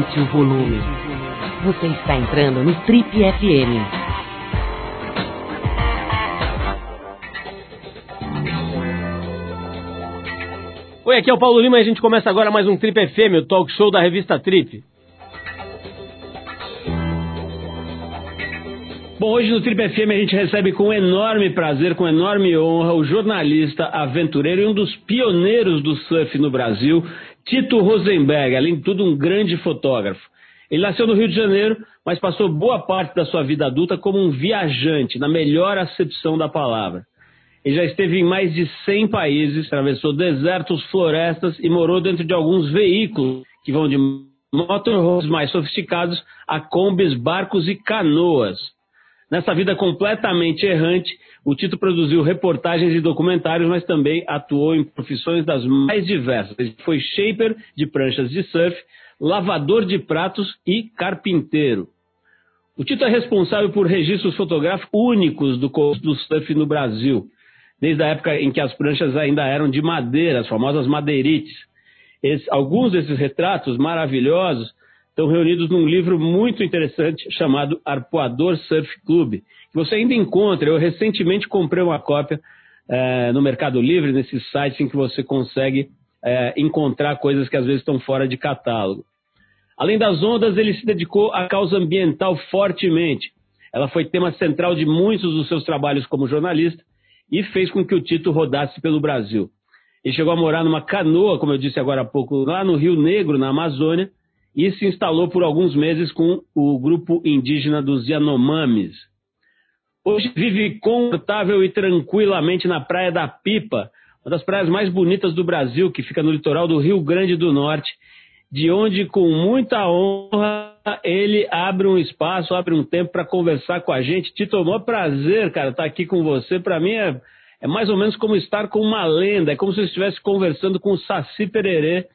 Aumente o volume. Você está entrando no Trip FM. Oi, aqui é o Paulo Lima e a gente começa agora mais um Trip FM, o talk show da revista Trip. Bom, hoje no Trip FM a gente recebe com enorme prazer, com enorme honra, o jornalista, aventureiro e um dos pioneiros do surf no Brasil, Tito Rosenberg, além de tudo um grande fotógrafo. Ele nasceu no Rio de Janeiro, mas passou boa parte da sua vida adulta como um viajante, na melhor acepção da palavra. Ele já esteve em mais de 100 países, atravessou desertos, florestas e morou dentro de alguns veículos que vão de motorhomes mais sofisticados a combis, barcos e canoas. Nessa vida completamente errante, o Tito produziu reportagens e documentários, mas também atuou em profissões das mais diversas. Ele foi shaper de pranchas de surf, lavador de pratos e carpinteiro. O Tito é responsável por registros fotográficos únicos do, do surf no Brasil, desde a época em que as pranchas ainda eram de madeira, as famosas madeirites. Esse, alguns desses retratos maravilhosos estão reunidos num livro muito interessante chamado Arpoador Surf Club, você ainda encontra. Eu recentemente comprei uma cópia é, no Mercado Livre, nesses sites em que você consegue é, encontrar coisas que às vezes estão fora de catálogo. Além das ondas, ele se dedicou à causa ambiental fortemente. Ela foi tema central de muitos dos seus trabalhos como jornalista e fez com que o Tito rodasse pelo Brasil. Ele chegou a morar numa canoa, como eu disse agora há pouco, lá no Rio Negro, na Amazônia, e se instalou por alguns meses com o grupo indígena dos Yanomamis. Hoje vive confortável e tranquilamente na Praia da Pipa, uma das praias mais bonitas do Brasil, que fica no litoral do Rio Grande do Norte, de onde, com muita honra, ele abre um espaço, abre um tempo para conversar com a gente. Te tomou prazer, cara, estar tá aqui com você. Para mim é, é mais ou menos como estar com uma lenda, é como se eu estivesse conversando com o Saci Pererê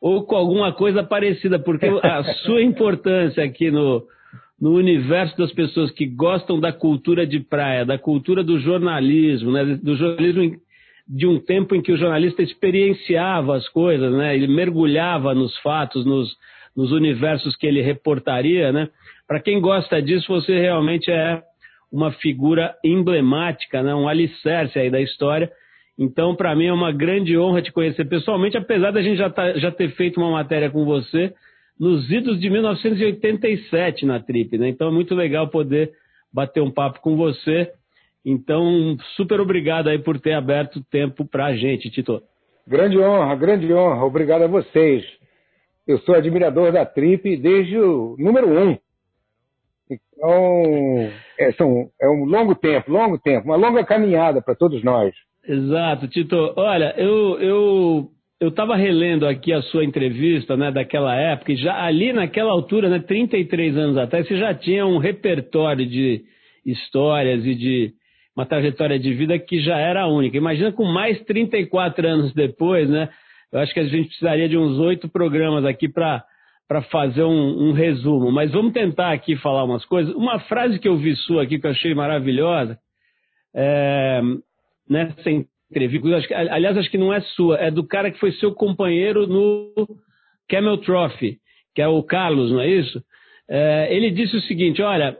ou com alguma coisa parecida, porque a sua importância aqui no, no universo das pessoas que gostam da cultura de praia, da cultura do jornalismo, né, do jornalismo de um tempo em que o jornalista experienciava as coisas, né, ele mergulhava nos fatos, nos, nos universos que ele reportaria, né? Para quem gosta disso, você realmente é uma figura emblemática, né, um alicerce aí da história então, para mim é uma grande honra te conhecer pessoalmente, apesar da gente já, tá, já ter feito uma matéria com você nos idos de 1987 na Trip, né? Então é muito legal poder bater um papo com você. Então, super obrigado aí por ter aberto tempo para a gente, Tito. Grande honra, grande honra. Obrigado a vocês. Eu sou admirador da Trip desde o número um. Então, é, são, é um longo tempo, longo tempo, uma longa caminhada para todos nós. Exato, Tito. Olha, eu eu eu estava relendo aqui a sua entrevista, né, daquela época, e já ali naquela altura, né, 33 anos atrás, você já tinha um repertório de histórias e de uma trajetória de vida que já era única. Imagina com mais 34 anos depois, né? Eu acho que a gente precisaria de uns oito programas aqui para para fazer um, um, resumo. Mas vamos tentar aqui falar umas coisas. Uma frase que eu vi sua aqui que eu achei maravilhosa. É, nessa entrevista. Acho aliás, acho que não é sua, é do cara que foi seu companheiro no Camel Trophy, que é o Carlos, não é isso? É, ele disse o seguinte: olha,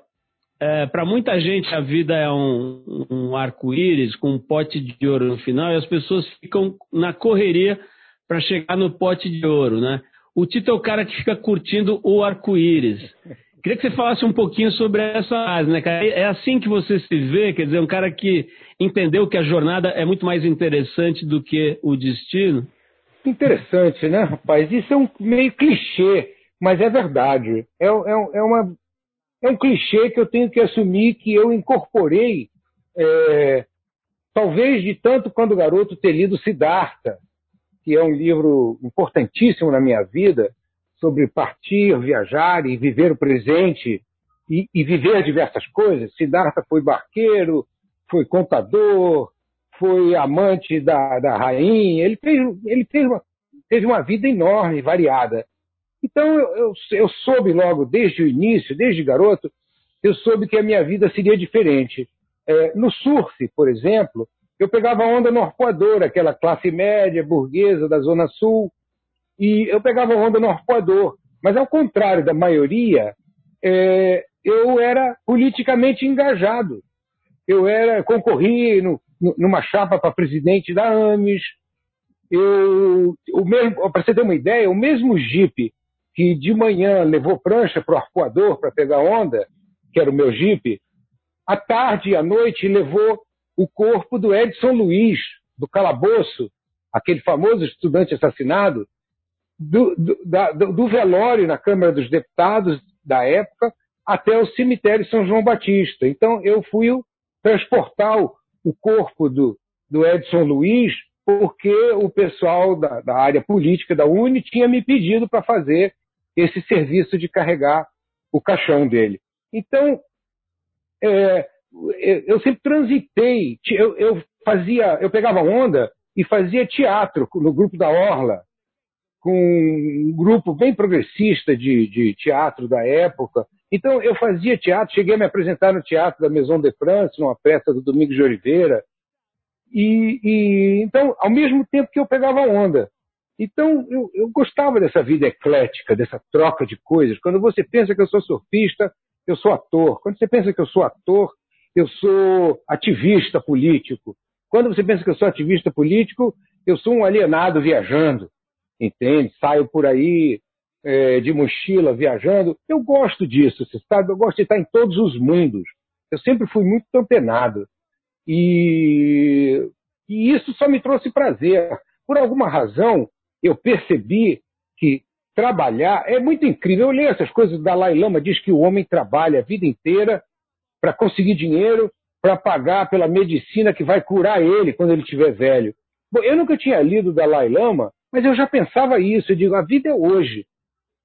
é, para muita gente a vida é um, um arco-íris com um pote de ouro no final e as pessoas ficam na correria para chegar no pote de ouro, né? O Tito é o cara que fica curtindo o arco-íris. Queria que você falasse um pouquinho sobre essa fase, né, cara? É assim que você se vê, quer dizer, um cara que entendeu que a jornada é muito mais interessante do que o destino? Interessante, né, rapaz? Isso é um meio clichê, mas é verdade. É, é, é, uma, é um clichê que eu tenho que assumir que eu incorporei, é, talvez de tanto quando garoto ter lido Siddhartha, que é um livro importantíssimo na minha vida, sobre partir, viajar e viver o presente e, e viver diversas coisas. Siddhartha foi barqueiro, foi contador, foi amante da, da rainha. Ele, fez, ele fez uma, teve uma vida enorme, variada. Então eu, eu, soube logo, desde o início, desde garoto, eu soube que a minha vida seria diferente. É, no surf, por exemplo, eu pegava onda no arpoador, aquela classe média burguesa da Zona Sul, e eu pegava onda no arpoador. Mas, ao contrário da maioria, é, eu era politicamente engajado. Eu era concorri no, no, numa chapa para presidente da AMES. Para você ter uma ideia, o mesmo Jeep que de manhã levou prancha para o arcoador para pegar onda, que era o meu Jeep, à tarde e à noite levou o corpo do Edson Luiz, do calabouço, aquele famoso estudante assassinado, do, do, da, do, velório na Câmara dos Deputados da época até o cemitério São João Batista. Então, eu fui transportar o, corpo do, do Edson Luiz porque o pessoal da, da área política da Uni tinha me pedido para fazer esse serviço de carregar o caixão dele. Então, é, eu sempre transitei, eu, eu, fazia, eu pegava onda e fazia teatro no grupo da Orla, com um grupo bem progressista de, de teatro da época. Então eu fazia teatro, cheguei a me apresentar no teatro da Maison de France, numa peça do Domingos de Oliveira. E, e, então, ao mesmo tempo que eu pegava onda. Então, eu, eu, gostava dessa vida eclética, dessa troca de coisas. Quando você pensa que eu sou surfista, eu sou ator. Quando você pensa que eu sou ator, eu sou ativista político. Quando você pensa que eu sou ativista político, eu sou um alienado viajando, entende? Saio por aí é, de mochila viajando. Eu gosto disso, você sabe? Eu gosto de estar em todos os mundos. Eu sempre fui muito antenado. E, e isso só me trouxe prazer. Por alguma razão, eu percebi que trabalhar é muito incrível. Eu leio essas coisas, o Dalai Lama diz que o homem trabalha a vida inteira para conseguir dinheiro para pagar pela medicina que vai curar ele quando ele estiver velho. Bom, eu nunca tinha lido Dalai Lama, mas eu já pensava isso. Eu digo, a vida é hoje.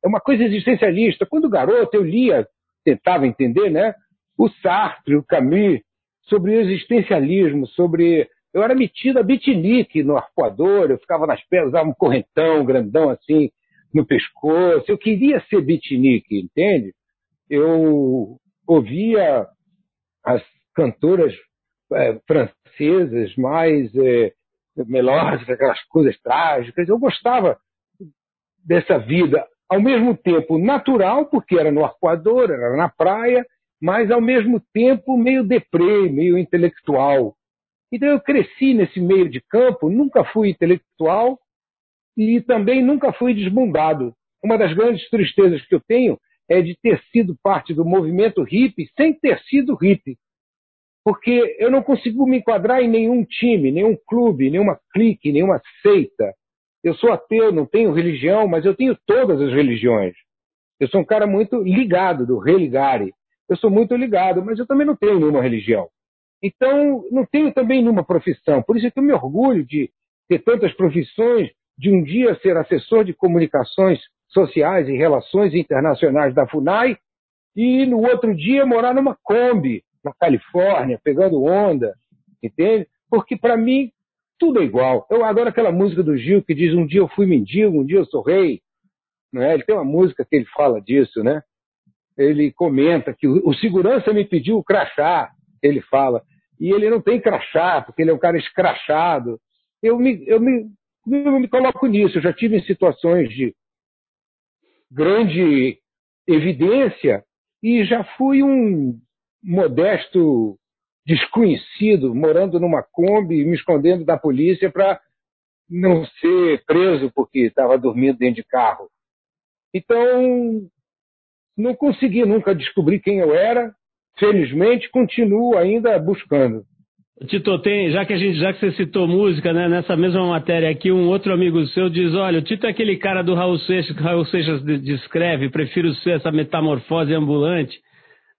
É uma coisa existencialista. Quando garoto eu lia, tentava entender, né? O Sartre, o Camus, sobre o existencialismo, sobre. Eu era metido a beatnik no arpoador, eu ficava nas pernas, usava um correntão grandão assim no pescoço. Eu queria ser beatnik, entende? Eu ouvia as cantoras é, francesas mais é, melódicas, aquelas coisas trágicas. Eu gostava dessa vida, ao mesmo tempo natural, porque era no arcoador, era na praia, mas ao mesmo tempo meio deprê, meio intelectual. Então eu cresci nesse meio de campo, nunca fui intelectual e também nunca fui desbundado. Uma das grandes tristezas que eu tenho é de ter sido parte do movimento hippie sem ter sido hippie. Porque eu não consigo me enquadrar em nenhum time, nenhum clube, nenhuma clique, nenhuma seita. Eu sou ateu, não tenho religião, mas eu tenho todas as religiões. Eu sou um cara muito ligado, do religare. Eu sou muito ligado, mas eu também não tenho nenhuma religião. Então, não tenho também nenhuma profissão. Por isso que eu me orgulho de ter tantas profissões, de um dia ser assessor de comunicações sociais e relações internacionais da FUNAI, e no outro dia morar numa Kombi, na Califórnia, pegando onda, entende? Porque para mim tudo é igual. Eu adoro aquela música do Gil que diz um dia eu fui mendigo, um dia eu sou rei. Não é? Ele tem uma música que ele fala disso, né? Ele comenta que o, o segurança me pediu o crachá, ele fala, e ele não tem crachá, porque ele é um cara escrachado. Eu me, eu me, eu me coloco nisso, eu já tive em situações de grande evidência e já fui um modesto desconhecido morando numa Kombi, me escondendo da polícia para não ser preso porque estava dormindo dentro de carro. Então, não consegui nunca descobrir quem eu era. Felizmente, continuo ainda buscando. Tito, tem, já que a gente, já que você citou música, né, nessa mesma matéria aqui, um outro amigo seu diz, olha, o Tito é aquele cara do Raul Seixas que Raul Seixas descreve, prefiro ser essa metamorfose ambulante,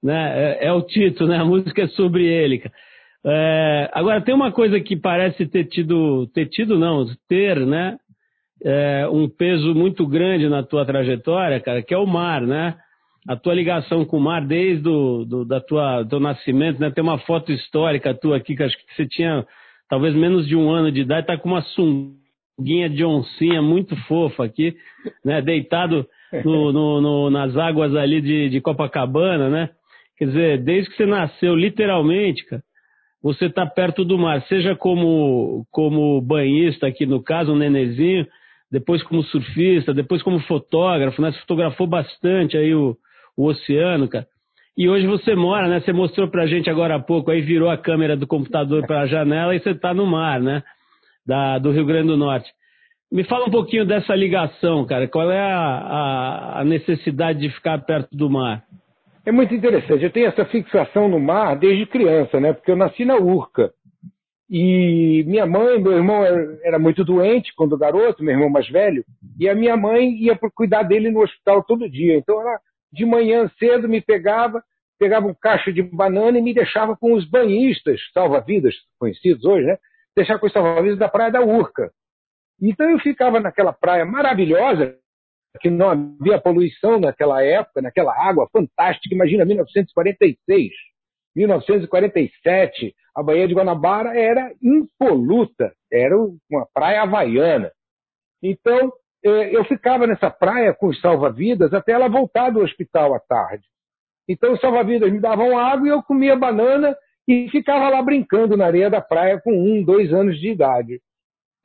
né? É, é o Tito, né? A música é sobre ele. É, agora tem uma coisa que parece ter tido, ter tido não, ter, né? É, um peso muito grande na tua trajetória, cara, que é o mar, né? a tua ligação com o mar desde o do, da tua, do nascimento, né? Tem uma foto histórica tua aqui, que acho que você tinha talvez menos de um ano de idade, tá com uma sunguinha de oncinha muito fofa aqui, né? Deitado no, no, no, nas águas ali de, de Copacabana, né? Quer dizer, desde que você nasceu, literalmente, cara, você está perto do mar, seja como, como banhista aqui no caso, um nenezinho, depois como surfista, depois como fotógrafo, né? Você fotografou bastante aí o, o oceano, cara. E hoje você mora, né? Você mostrou pra gente agora há pouco, aí virou a câmera do computador para a janela e você está no mar, né? Da, do Rio Grande do Norte. Me fala um pouquinho dessa ligação, cara. Qual é a, a, a necessidade de ficar perto do mar? É muito interessante. Eu tenho essa fixação no mar desde criança, né? Porque eu nasci na Urca. E minha mãe, meu irmão era muito doente quando garoto, meu irmão mais velho, e a minha mãe ia cuidar dele no hospital todo dia. Então ela, de manhã cedo, me pegava, pegava um caixa de banana e me deixava com os banhistas, salva-vidas conhecidos hoje, né? Deixava com os salva-vidas da Praia da Urca. Então eu ficava naquela praia maravilhosa, que não havia poluição naquela época, naquela água fantástica. Imagina 1946, 1947 a Baía de Guanabara era impoluta, era uma praia havaiana. Então, é, eu ficava nessa praia com os salva-vidas até ela voltar do hospital à tarde. Então, os salva-vidas me davam água e eu comia banana e ficava lá brincando na areia da praia com um, dois anos de idade.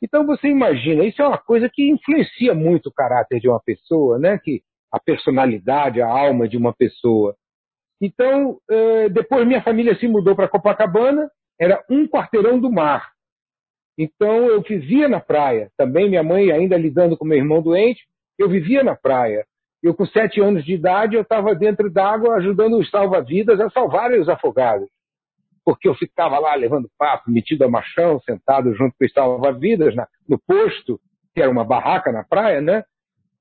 Então, você imagina, isso é uma coisa que influencia muito o caráter de uma pessoa, né? que a personalidade, a alma de uma pessoa. Então, é, depois minha família se mudou para Copacabana, era um quarteirão do mar. Então, eu vivia na praia. Também minha mãe ainda lidando com meu irmão doente, eu vivia na praia. Eu, com sete anos de idade, eu estava dentro d'água ajudando os salva-vidas a salvarem os afogados. Porque eu ficava lá levando papo, metido a machão, sentado junto com os salva-vidas no posto, que era uma barraca na praia, né?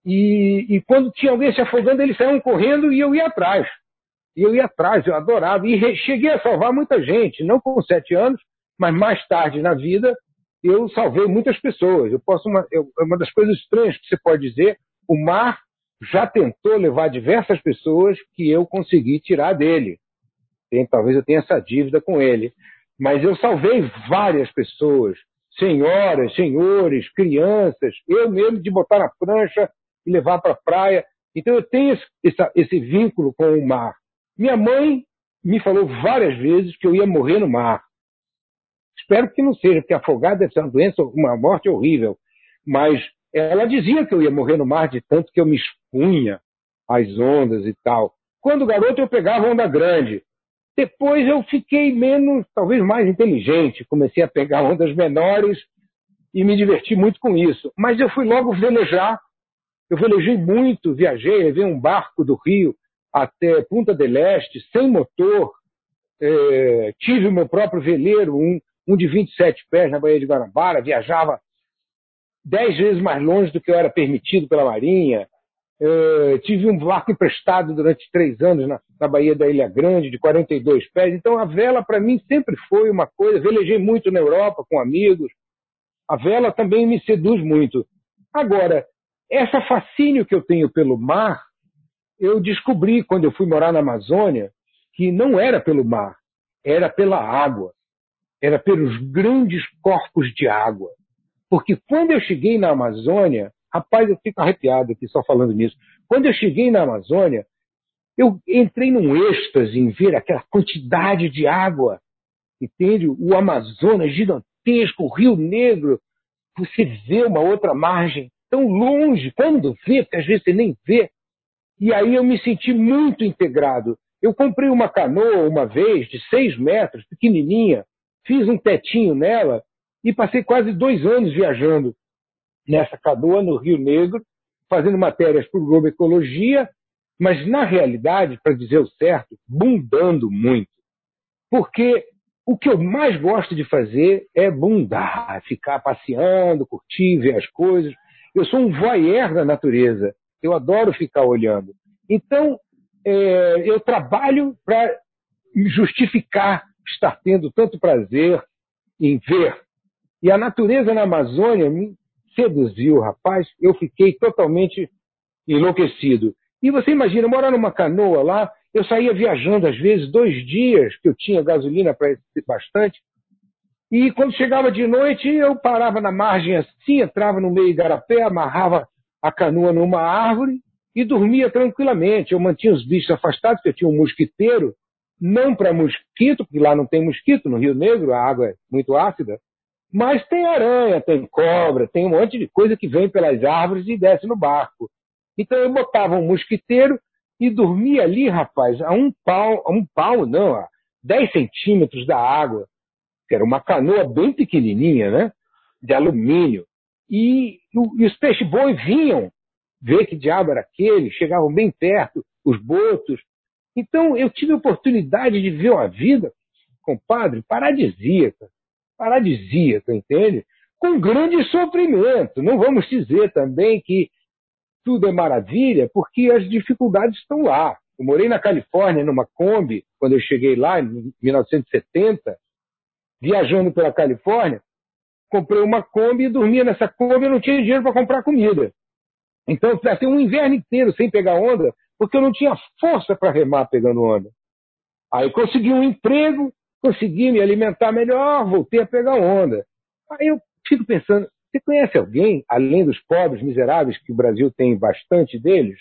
E, e quando tinha alguém se afogando, eles saíam correndo e eu ia atrás. E eu ia atrás, eu adorava. E cheguei a salvar muita gente, não com sete anos, mas mais tarde na vida, eu salvei muitas pessoas. Eu posso uma, eu, é uma das coisas estranhas que você pode dizer, o mar já tentou levar diversas pessoas que eu consegui tirar dele. Talvez eu tenha essa dívida com ele. Mas eu salvei várias pessoas, senhoras, senhores, crianças, eu mesmo de botar na prancha e levar para a praia. Então eu tenho esse, esse vínculo com o mar. Minha mãe me falou várias vezes que eu ia morrer no mar. Espero que não seja, porque afogado deve ser uma doença, uma morte horrível. Mas ela dizia que eu ia morrer no mar de tanto que eu me expunha às ondas e tal. Quando garoto eu pegava onda grande. Depois eu fiquei menos, talvez mais inteligente. Comecei a pegar ondas menores e me diverti muito com isso. Mas eu fui logo velejar. Eu velejei muito, viajei, vi um barco do Rio até Punta del Este, sem motor. É, tive o meu próprio veleiro, um, um de 27 pés na Baía de Guanabara, viajava dez vezes mais longe do que eu era permitido pela Marinha. É, tive um barco emprestado durante três anos na, na Baía da Ilha Grande, de 42 pés. Então a vela para mim sempre foi uma coisa. Velejei muito na Europa com amigos. A vela também me seduz muito. Agora, essa fascínio que eu tenho pelo mar eu descobri, quando eu fui morar na Amazônia, que não era pelo mar, era pela água, era pelos grandes corpos de água. Porque quando eu cheguei na Amazônia, rapaz, eu fico arrepiado aqui só falando nisso. Quando eu cheguei na Amazônia, eu entrei num êxtase em ver aquela quantidade de água, entende? O Amazonas gigantesco, o Rio Negro, você vê uma outra margem tão longe, quando vê, porque às vezes você nem vê, e aí eu me senti muito integrado. Eu comprei uma canoa uma vez, de seis metros, pequenininha, fiz um tetinho nela e passei quase dois anos viajando nessa canoa no Rio Negro, fazendo matérias para o Globo Ecologia, mas na realidade, para dizer o certo, bundando muito. Porque o que eu mais gosto de fazer é bundar, ficar passeando, curtir, ver as coisas. Eu sou um voyeur da natureza. Eu adoro ficar olhando. Então, é, eu trabalho para justificar estar tendo tanto prazer em ver. E a natureza na Amazônia me seduziu, rapaz. Eu fiquei totalmente enlouquecido. E você imagina, morar numa canoa lá, eu saía viajando às vezes dois dias, que eu tinha gasolina para bastante, e quando chegava de noite, eu parava na margem assim, entrava no meio igarapé, amarrava a canoa numa árvore e dormia tranquilamente. Eu mantinha os bichos afastados, porque eu tinha um mosquiteiro, não para mosquito, porque lá não tem mosquito, no Rio Negro a água é muito ácida, Mas tem aranha, tem cobra, tem um monte de coisa que vem pelas árvores e desce no barco. Então eu botava um mosquiteiro e dormia ali, rapaz, a um pau, a um pau não, a 10 centímetros da água, que era uma canoa bem pequenininha, né? De alumínio. E, e os peixes-boi vinham ver que diabo era aquele, chegavam bem perto, os botos. Então eu tive a oportunidade de ver uma vida, compadre, paradisíaca, paradisíaca, entende? Com grande sofrimento. Não vamos dizer também que tudo é maravilha, porque as dificuldades estão lá. Eu morei na Califórnia numa Kombi, quando eu cheguei lá em 1970, viajando pela Califórnia, comprei uma Kombi e dormia nessa Kombi, eu não tinha dinheiro para comprar comida. Então eu passei um inverno inteiro sem pegar onda, porque eu não tinha força para remar pegando onda. Aí consegui um emprego, consegui me alimentar melhor, voltei a pegar onda. Aí eu fico pensando, você conhece alguém, além dos pobres miseráveis, que o Brasil tem bastante deles,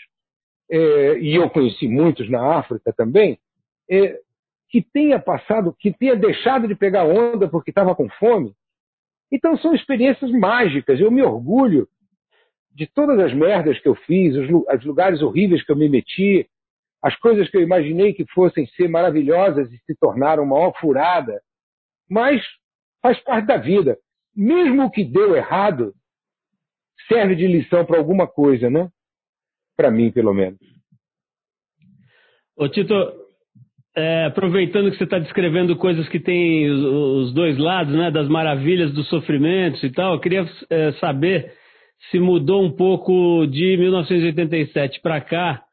é, e eu conheci muitos na África também, é, que tenha passado, que tenha deixado de pegar onda porque estava com fome? Então são experiências mágicas. Eu me orgulho de todas as merdas que eu fiz, os, os lugares horríveis que eu me meti, as coisas que eu imaginei que fossem ser maravilhosas e se tornaram uma furada. Mas faz parte da vida. Mesmo o que deu errado serve de lição para alguma coisa, né? Para mim, pelo menos. Ô Tito, é, aproveitando que você está descrevendo coisas que têm os, dois lados, né, das maravilhas dos sofrimentos e tal, eu queria é, saber se mudou um pouco de 1987 para cá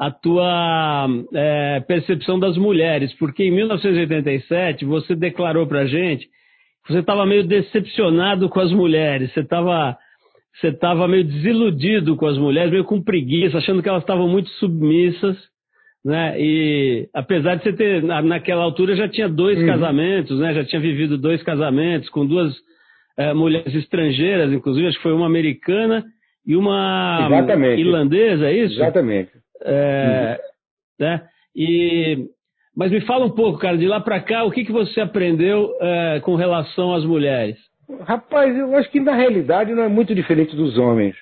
a tua é, percepção das mulheres, porque em 1987 você declarou para gente que você estava meio decepcionado com as mulheres, você estava você estava meio desiludido com as mulheres, meio com preguiça, achando que elas estavam muito submissas, né? E apesar de você ter naquela altura já tinha dois uhum. casamentos, né? Já tinha vivido dois casamentos com duas é, mulheres estrangeiras, inclusive, acho que foi uma americana e uma Exatamente. irlandesa, é isso? Exatamente. É, uhum. né? E, mas me fala um pouco, cara, de lá para cá, o que, que você aprendeu é, com relação às mulheres? Rapaz, eu acho que na realidade não é muito diferente dos homens.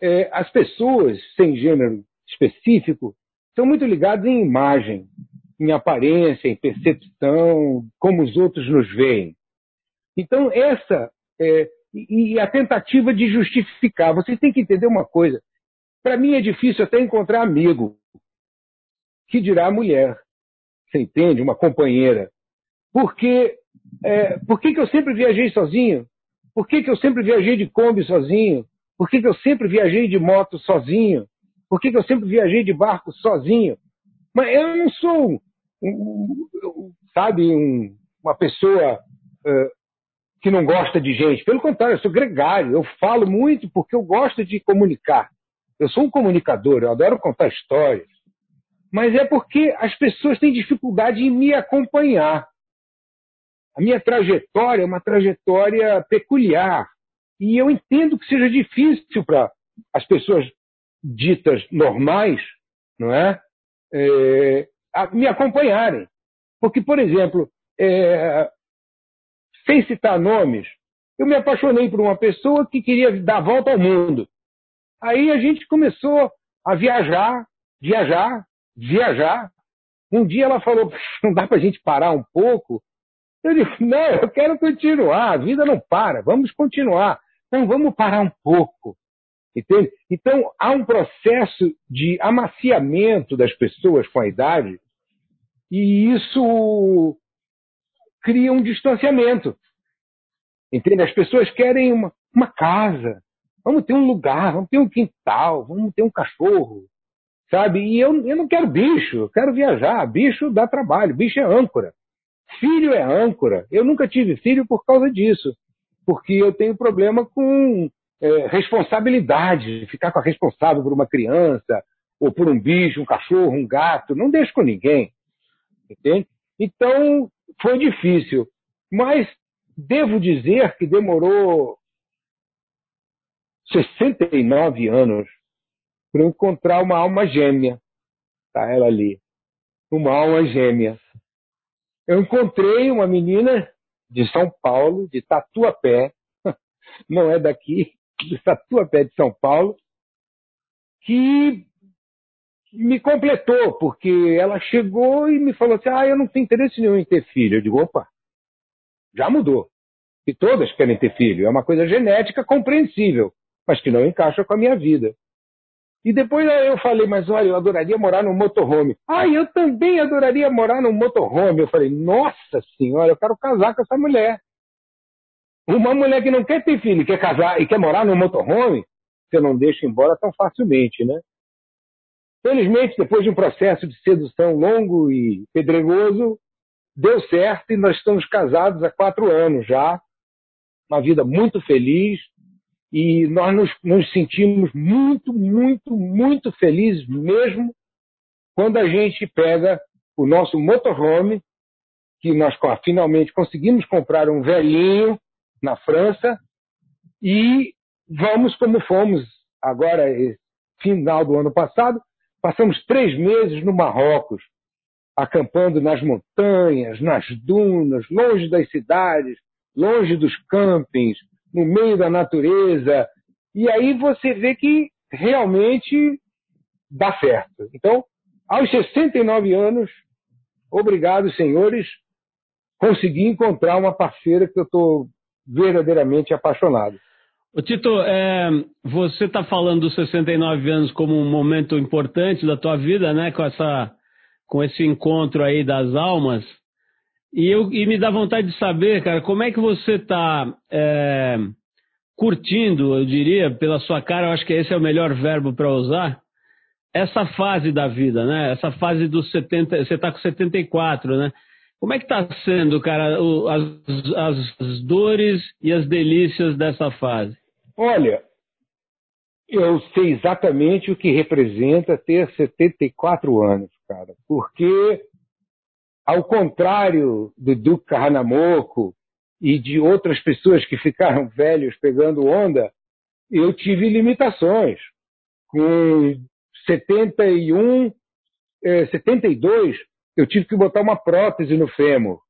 É, as pessoas sem gênero específico são muito ligadas em imagem, em aparência, em percepção, como os outros nos veem. Então, essa é, e, a tentativa de justificar. Você tem que entender uma coisa. Para mim é difícil até encontrar amigo. Que dirá a mulher? Você entende? Uma companheira. Porque é, por que, que eu sempre viajei sozinho? Por que, que eu sempre viajei de Kombi sozinho? Por que, que eu sempre viajei de moto sozinho? Por que, que eu sempre viajei de barco sozinho? Mas eu não sou, um, um, sabe, um, uma pessoa uh, que não gosta de gente. Pelo contrário, eu sou gregário. Eu falo muito porque eu gosto de comunicar. Eu sou um comunicador, eu adoro contar histórias. Mas é porque as pessoas têm dificuldade em me acompanhar. A minha trajetória é uma trajetória peculiar. E eu entendo que seja difícil para as pessoas ditas normais, não é? é me acompanharem. Porque, por exemplo, é, sem citar nomes, eu me apaixonei por uma pessoa que queria dar volta ao mundo. Aí a gente começou a viajar, viajar, viajar. Um dia ela falou: não dá para a gente parar um pouco? Eu disse: não, eu quero continuar, a vida não para, vamos continuar. Não, vamos parar um pouco. Entende? Então, há um processo de amaciamento das pessoas com a idade, e isso cria um distanciamento. Entende? As pessoas querem uma, uma casa, vamos ter um lugar, vamos ter um quintal, vamos ter um cachorro, sabe? E eu, eu não quero bicho, eu quero viajar. Bicho dá trabalho, bicho é âncora. Filho é âncora. Eu nunca tive filho por causa disso, porque eu tenho problema com é, responsabilidade, ficar com a responsável por uma criança, ou por um bicho, um cachorro, um gato. Não deixo com ninguém, entende? Então, foi difícil. Mas devo dizer que demorou 69 anos para encontrar uma alma gêmea. Tá ela ali. Uma alma gêmea. Eu encontrei uma menina de São Paulo, de Tatuapé, não é daqui, de Tatuapé de São Paulo, que me completou, porque ela chegou e me falou assim: Ah, eu não tenho interesse nenhum em ter filho. Eu digo: opa, já mudou. E todas querem ter filho. É uma coisa genética compreensível, mas que não encaixa com a minha vida. E depois eu falei, mas olha, eu adoraria morar num motorhome. Ah, eu também adoraria morar num motorhome. Eu falei, nossa senhora, eu quero casar com essa mulher. Uma mulher que não quer ter filho, quer casar e quer morar num motorhome, você não deixa embora tão facilmente, né? Felizmente, depois de um processo de sedução longo e pedregoso, deu certo e nós estamos casados há quatro anos já. Uma vida muito feliz, e nós nos, nos sentimos muito, muito, muito felizes mesmo quando a gente pega o nosso motorhome, que nós finalmente conseguimos comprar um velhinho na França, e vamos como fomos. Agora, final do ano passado, passamos três meses no Marrocos, acampando nas montanhas, nas dunas, longe das cidades, longe dos campings, no meio da natureza. E aí você vê que realmente dá certo. Então, aos 69 anos, obrigado, senhores, consegui encontrar uma parceira que eu estou verdadeiramente apaixonado. O Tito, é, você está falando dos 69 anos como um momento importante da tua vida, né? Com, essa, com esse encontro aí das almas. E, eu, e me dá vontade de saber, cara, como é que você está é, curtindo, eu diria, pela sua cara, eu acho que esse é o melhor verbo para usar, essa fase da vida, né? Essa fase dos 70, você está com 74, né? Como é que está sendo, cara, o, as, as dores e as delícias dessa fase? Olha, eu sei exatamente o que representa ter 74 anos, cara, porque ao contrário do Duke Kahanamoku e de outras pessoas que ficaram velhos pegando onda, eu tive limitações. Com 71, eh, 72, eu tive que botar uma prótese no fêmur.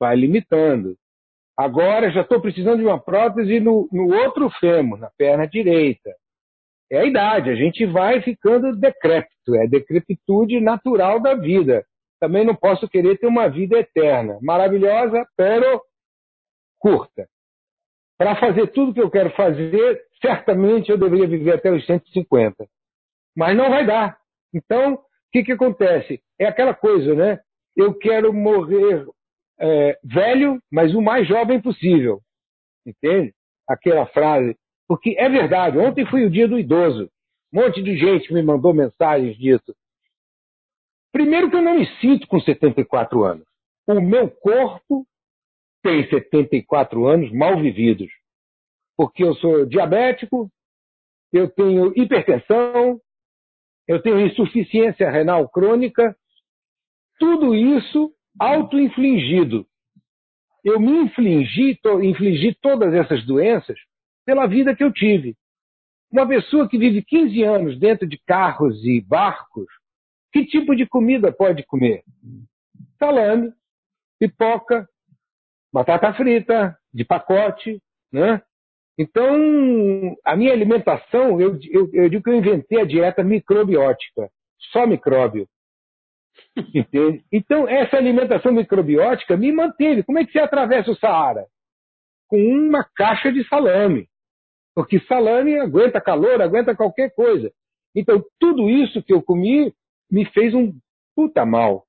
Vai limitando. Agora já estou precisando de uma prótese no, no outro fêmur, na perna direita. É a idade, a gente vai ficando decrépito, é a decrepitude natural da vida também não posso querer ter uma vida eterna. Maravilhosa, pero curta. Para fazer tudo que eu quero fazer, certamente eu deveria viver até os 150. Mas não vai dar. Então, o que, que acontece? É aquela coisa, né? Eu quero morrer é, velho, mas o mais jovem possível. Entende? Aquela frase. Porque é verdade, ontem foi o dia do idoso. Um monte de gente me mandou mensagens disso. Primeiro que eu não me sinto com 74 anos. O meu corpo tem 74 anos mal vividos. Porque eu sou diabético, eu tenho hipertensão, eu tenho insuficiência renal crônica, tudo isso auto-infligido. Eu me infligi, to, infligi todas essas doenças pela vida que eu tive. Uma pessoa que vive 15 anos dentro de carros e barcos que tipo de comida pode comer? Salame, pipoca, batata frita, de pacote, né? Então, a minha alimentação, eu, eu, eu digo que eu inventei a dieta microbiótica, só micróbio. Entende? Então, essa alimentação microbiótica me manteve. Como é que você atravessa o Saara? Com uma caixa de salame. Porque salame aguenta calor, aguenta qualquer coisa. Então, tudo isso que eu comi me fez um puta mal.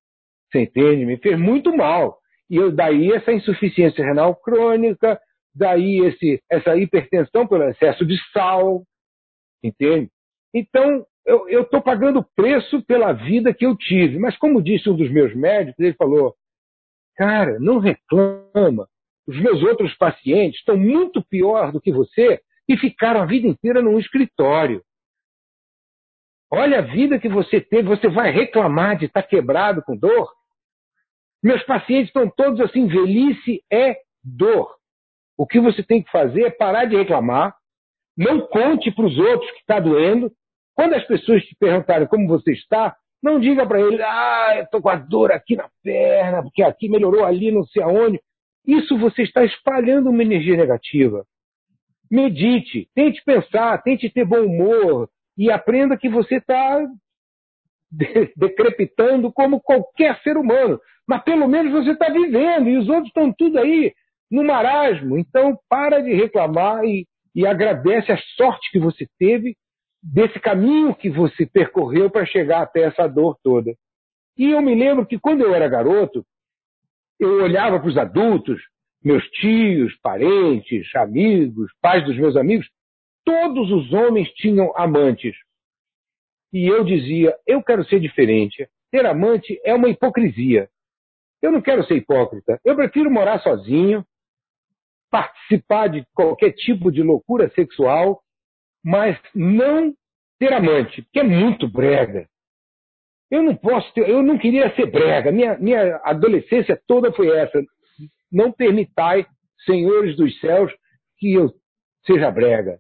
Você entende? Me fez muito mal. E eu, daí essa insuficiência renal crônica, daí esse, essa hipertensão pelo excesso de sal, entende? Então, eu estou pagando preço pela vida que eu tive. Mas, como disse um dos meus médicos, ele falou: cara, não reclama. Os meus outros pacientes estão muito pior do que você e ficaram a vida inteira num escritório. Olha a vida que você teve, você vai reclamar de estar quebrado com dor? Meus pacientes estão todos assim: velhice é dor. O que você tem que fazer é parar de reclamar, não conte para os outros que está doendo. Quando as pessoas te perguntarem como você está, não diga para eles, ah, eu estou com a dor aqui na perna, porque aqui melhorou ali, não sei aonde. isso você está espalhando uma energia negativa. Medite, tente pensar, tente ter bom humor e aprenda que você está decrepitando como qualquer ser humano. Mas pelo menos você está vivendo e os outros estão tudo aí no marasmo. Então para de reclamar e, e agradece a sorte que você teve desse caminho que você percorreu para chegar até essa dor toda. E eu me lembro que quando eu era garoto, eu olhava para os adultos, meus tios, parentes, amigos, pais dos meus amigos, todos os homens tinham amantes. E eu dizia, eu quero ser diferente. Ter amante é uma hipocrisia. Eu não quero ser hipócrita. Eu prefiro morar sozinho, participar de qualquer tipo de loucura sexual, mas não ter amante, porque é muito brega. Eu não posso ter, eu não queria ser brega. Minha, minha adolescência toda foi essa. Não permitai, senhores dos céus, que eu seja brega.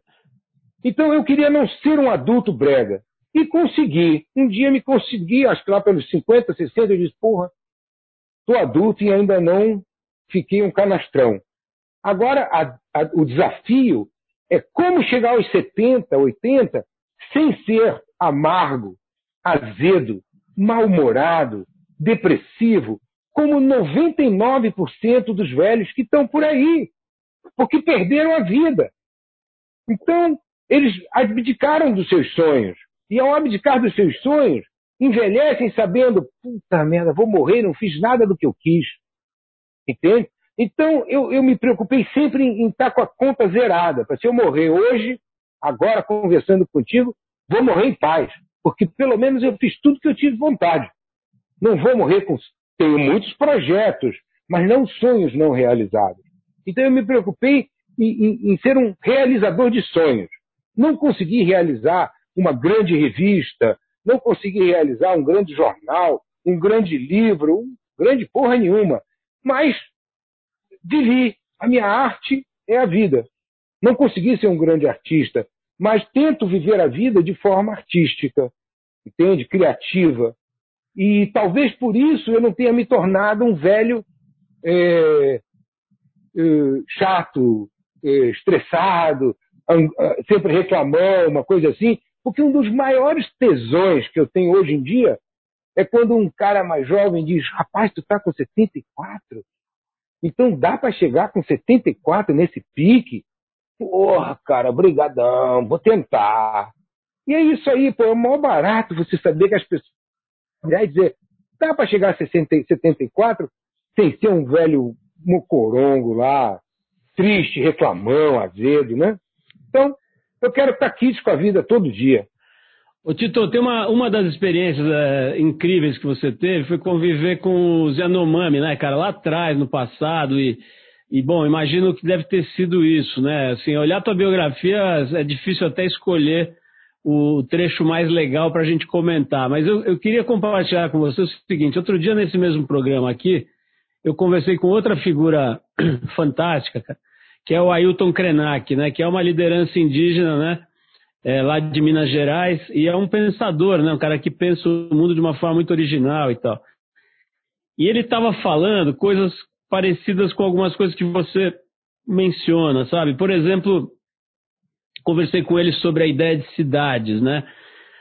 Então eu queria não ser um adulto brega. E consegui. Um dia me consegui, acho que lá pelos 50, 60, eu disse, porra, estou adulto e ainda não fiquei um canastrão. Agora, a, a, o desafio é como chegar aos 70, 80, sem ser amargo, azedo, mal-humorado, depressivo, como 99% dos velhos que estão por aí, porque perderam a vida. Então, eles abdicaram dos seus sonhos. E ao abdicar dos seus sonhos, envelhecem sabendo, puta merda, vou morrer, não fiz nada do que eu quis. Entende? Então, eu, eu me preocupei sempre em, em estar com a conta zerada, para se eu morrer hoje, agora conversando contigo, vou morrer em paz, porque pelo menos eu fiz tudo que eu tive vontade. Não vou morrer com. Tenho muitos projetos, mas não sonhos não realizados. Então, eu me preocupei em, em, em ser um realizador de sonhos. Não consegui realizar uma grande revista, não consegui realizar um grande jornal, um grande livro, um grande porra nenhuma. Mas vivi. A minha arte é a vida. Não consegui ser um grande artista, mas tento viver a vida de forma artística, entende? Criativa. E talvez por isso eu não tenha me tornado um velho é, é, chato, é, estressado, sempre reclamando, uma coisa assim, porque um dos maiores tesões que eu tenho hoje em dia é quando um cara mais jovem diz: Rapaz, tu tá com 74? Então dá para chegar com 74 nesse pique? Porra, cara, brigadão, vou tentar. E é isso aí, pô, é maior barato você saber que as pessoas. Vai dizer, dá para chegar a 60, 74 sem ser um velho mocorongo lá, triste, reclamão, azedo, né? Então, eu quero estar aqui com a vida todo dia. Ô Tito, tem uma, uma das experiências é, incríveis que você teve foi conviver com os Yanomami, né, cara, lá atrás, no passado, e, e bom, imagino que deve ter sido isso, né? Assim, olhar tua biografia é difícil até escolher o trecho mais legal para a gente comentar, mas eu, eu queria compartilhar com você o seguinte: outro dia, nesse mesmo programa aqui, eu conversei com outra figura fantástica, cara, que é o Ailton Krenak, né, que é uma liderança indígena, né, é, lá de Minas Gerais, e é um pensador, né, um cara que pensa o mundo de uma forma muito original e tal. E ele estava falando coisas parecidas com algumas coisas que você menciona, sabe? Por exemplo, conversei com ele sobre a ideia de cidades, né?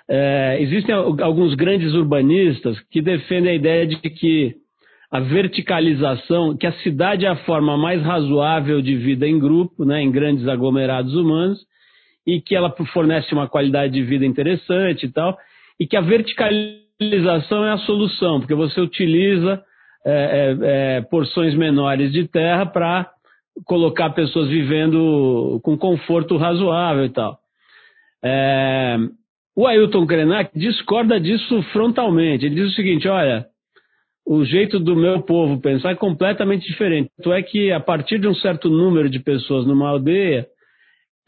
É, existem alguns grandes urbanistas que defendem a ideia de que a verticalização, que a cidade é a forma mais razoável de vida em grupo, né, em grandes aglomerados humanos, e que ela fornece uma qualidade de vida interessante e tal, e que a verticalização é a solução, porque você utiliza é, é, é porções menores de terra para colocar pessoas vivendo com conforto razoável e tal. É, o Ailton Krenak discorda disso frontalmente. Ele diz o seguinte: olha, o jeito do meu povo pensar é completamente diferente. Tanto é que, a partir de um certo número de pessoas numa aldeia,